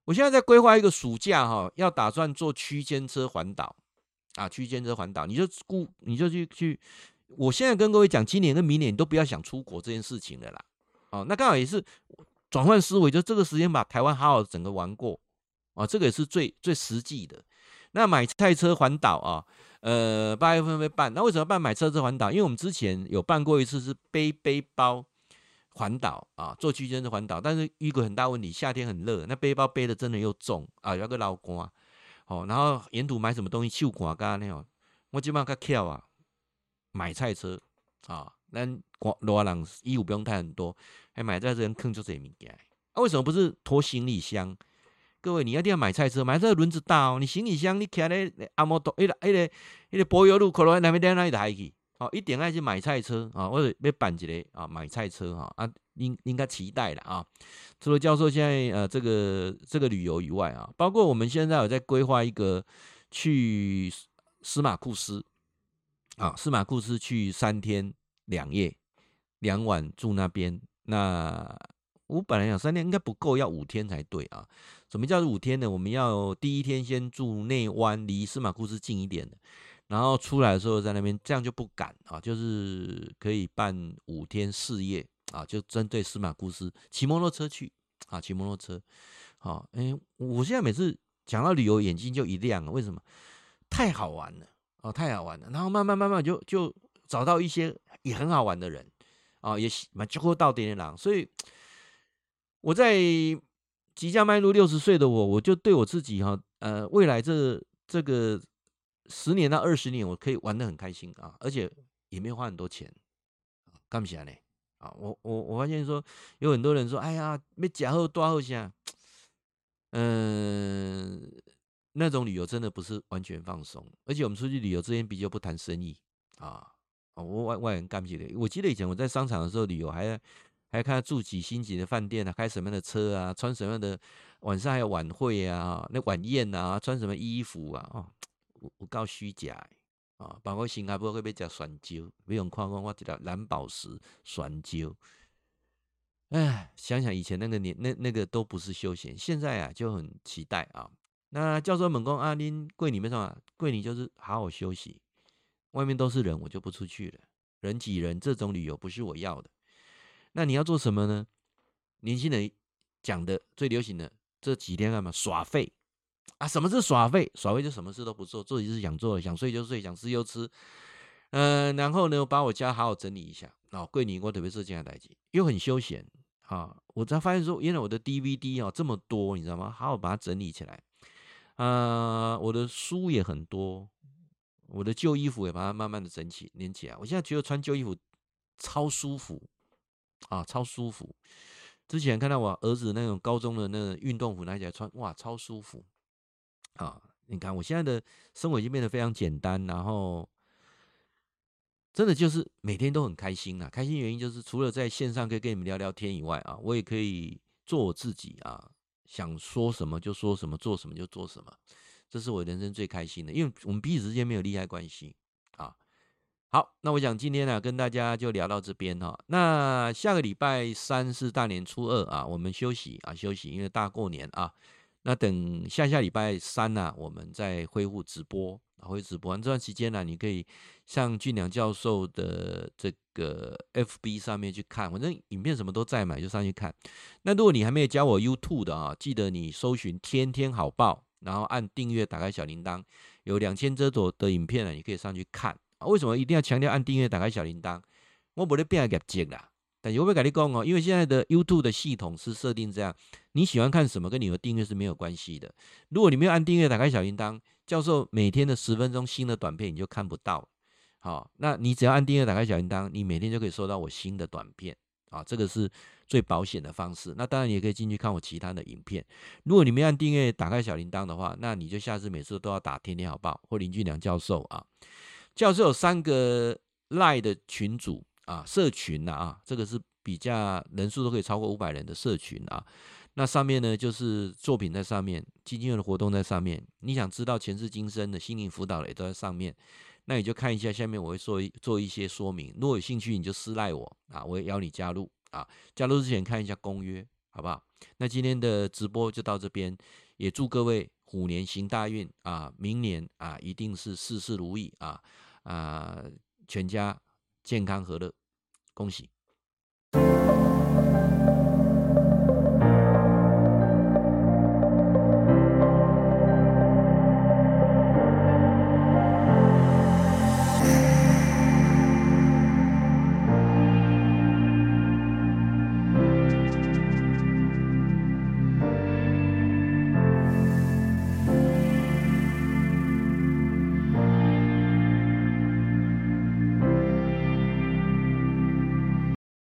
我现在在规划一个暑假哈，要打算做区间车环岛啊，区间车环岛，你就顾你就去去。我现在跟各位讲，今年跟明年你都不要想出国这件事情了啦。哦，那刚好也是转换思维，就这个时间把台湾好好整个玩过啊，这个也是最最实际的。那买菜车环岛啊。呃，八月份会办，那为什么办买车车环岛？因为我们之前有办过一次，是背背包环岛啊，做区间的环岛，但是遇过很大问题，夏天很热，那背包背的真的又重啊，要个老干，哦，然后沿途买什么东西，手干干那种，我基本上较巧啊，买菜车啊，咱罗人衣服不用带很多，还买菜车人坑就这物件，啊，为什么不是拖行李箱？各位，你一定要买菜车，买这个轮子大哦。你行李箱你开咧阿摩多，一个一个一个柏油路，可能那边在那里抬去。哦，一定要去买菜车啊，或者要办一个啊，买菜车哈啊，应应该期待了啊。除了教授现在呃这个这个旅游以外啊，包括我们现在有在规划一个去司马库斯啊，司马库斯去三天两夜两晚住那边那。我本来想三天应该不够，要五天才对啊。什么叫五天呢？我们要第一天先住内湾，离司马库斯近一点的，然后出来的时候在那边，这样就不赶啊，就是可以办五天四夜啊，就针对司马库斯骑摩托车去啊，骑摩托车。好，哎，我现在每次讲到旅游，眼睛就一亮了，为什么？太好玩了哦，太好玩了。然后慢慢慢慢就就找到一些也很好玩的人啊，也蛮就会到点点狼，所以。我在即将迈入六十岁的我，我就对我自己哈，呃，未来这这个十年到二十年，我可以玩得很开心啊，而且也没有花很多钱，干不起来呢？啊，我我我发现说，有很多人说，哎呀，没假货多好些，嗯、那种旅游真的不是完全放松，而且我们出去旅游之前比较不谈生意啊，我外外人干不起来。我记得以前我在商场的时候旅游还。还看他住几星级的饭店啊，开什么样的车啊，穿什么样的晚上还有晚会啊，那晚宴啊，穿什么衣服啊？哦，我我够虚假啊！包括新加坡会被叫选蕉，不用看看我这条蓝宝石选蕉。哎，想想以前那个年，那那个都不是休闲，现在啊就很期待啊。那教授们讲啊，恁桂林没什么，桂林就是好好休息，外面都是人，我就不出去了，人挤人这种旅游不是我要的。那你要做什么呢？年轻人讲的最流行的这几天干嘛？耍废啊！什么是耍废？耍废就什么事都不做，做就是想做，想睡就睡，想吃就吃。嗯、然后呢，把我家好好整理一下。哦，桂林我特别是这样代志，又很休闲啊！我才发现说，原来我的 DVD 哦这么多，你知道吗？好好把它整理起来。啊、呃，我的书也很多，我的旧衣服也把它慢慢的整起连起来。我现在觉得穿旧衣服超舒服。啊，超舒服！之前看到我儿子那种高中的那个运动服拿起来穿，哇，超舒服！啊，你看我现在的生活已经变得非常简单，然后真的就是每天都很开心啊！开心原因就是除了在线上可以跟你们聊聊天以外啊，我也可以做我自己啊，想说什么就说什么，做什么就做什么，这是我人生最开心的，因为我们彼此之间没有利害关系啊。好，那我想今天呢，跟大家就聊到这边哈。那下个礼拜三是大年初二啊，我们休息啊，休息，因为大过年啊。那等下下礼拜三呢，我们再恢复直播，恢复直播完这段时间呢，你可以上俊良教授的这个 FB 上面去看，反正影片什么都在嘛，就上去看。那如果你还没有加我 YouTube 的啊，记得你搜寻天天好报，然后按订阅，打开小铃铛，有两千多组的影片呢，你可以上去看。为什么一定要强调按订阅、打开小铃铛？我不得变业绩啦。但是我会跟你讲哦，因为现在的 YouTube 的系统是设定这样，你喜欢看什么跟你的订阅是没有关系的。如果你没有按订阅、打开小铃铛，教授每天的十分钟新的短片你就看不到。好，那你只要按订阅、打开小铃铛，你每天就可以收到我新的短片啊，这个是最保险的方式。那当然你也可以进去看我其他的影片。如果你没按订阅、打开小铃铛的话，那你就下次每次都要打天天好报或林俊良教授啊。教授有三个赖的群组啊，社群呐啊，这个是比较人数都可以超过五百人的社群啊。那上面呢，就是作品在上面，基金会的活动在上面。你想知道前世今生的心灵辅导的也都在上面。那你就看一下下面，我会做一做一些说明。如果有兴趣，你就私赖我啊，我也邀你加入啊。加入之前看一下公约，好不好？那今天的直播就到这边，也祝各位虎年行大运啊，明年啊一定是事事如意啊。啊，全家健康和乐，恭喜！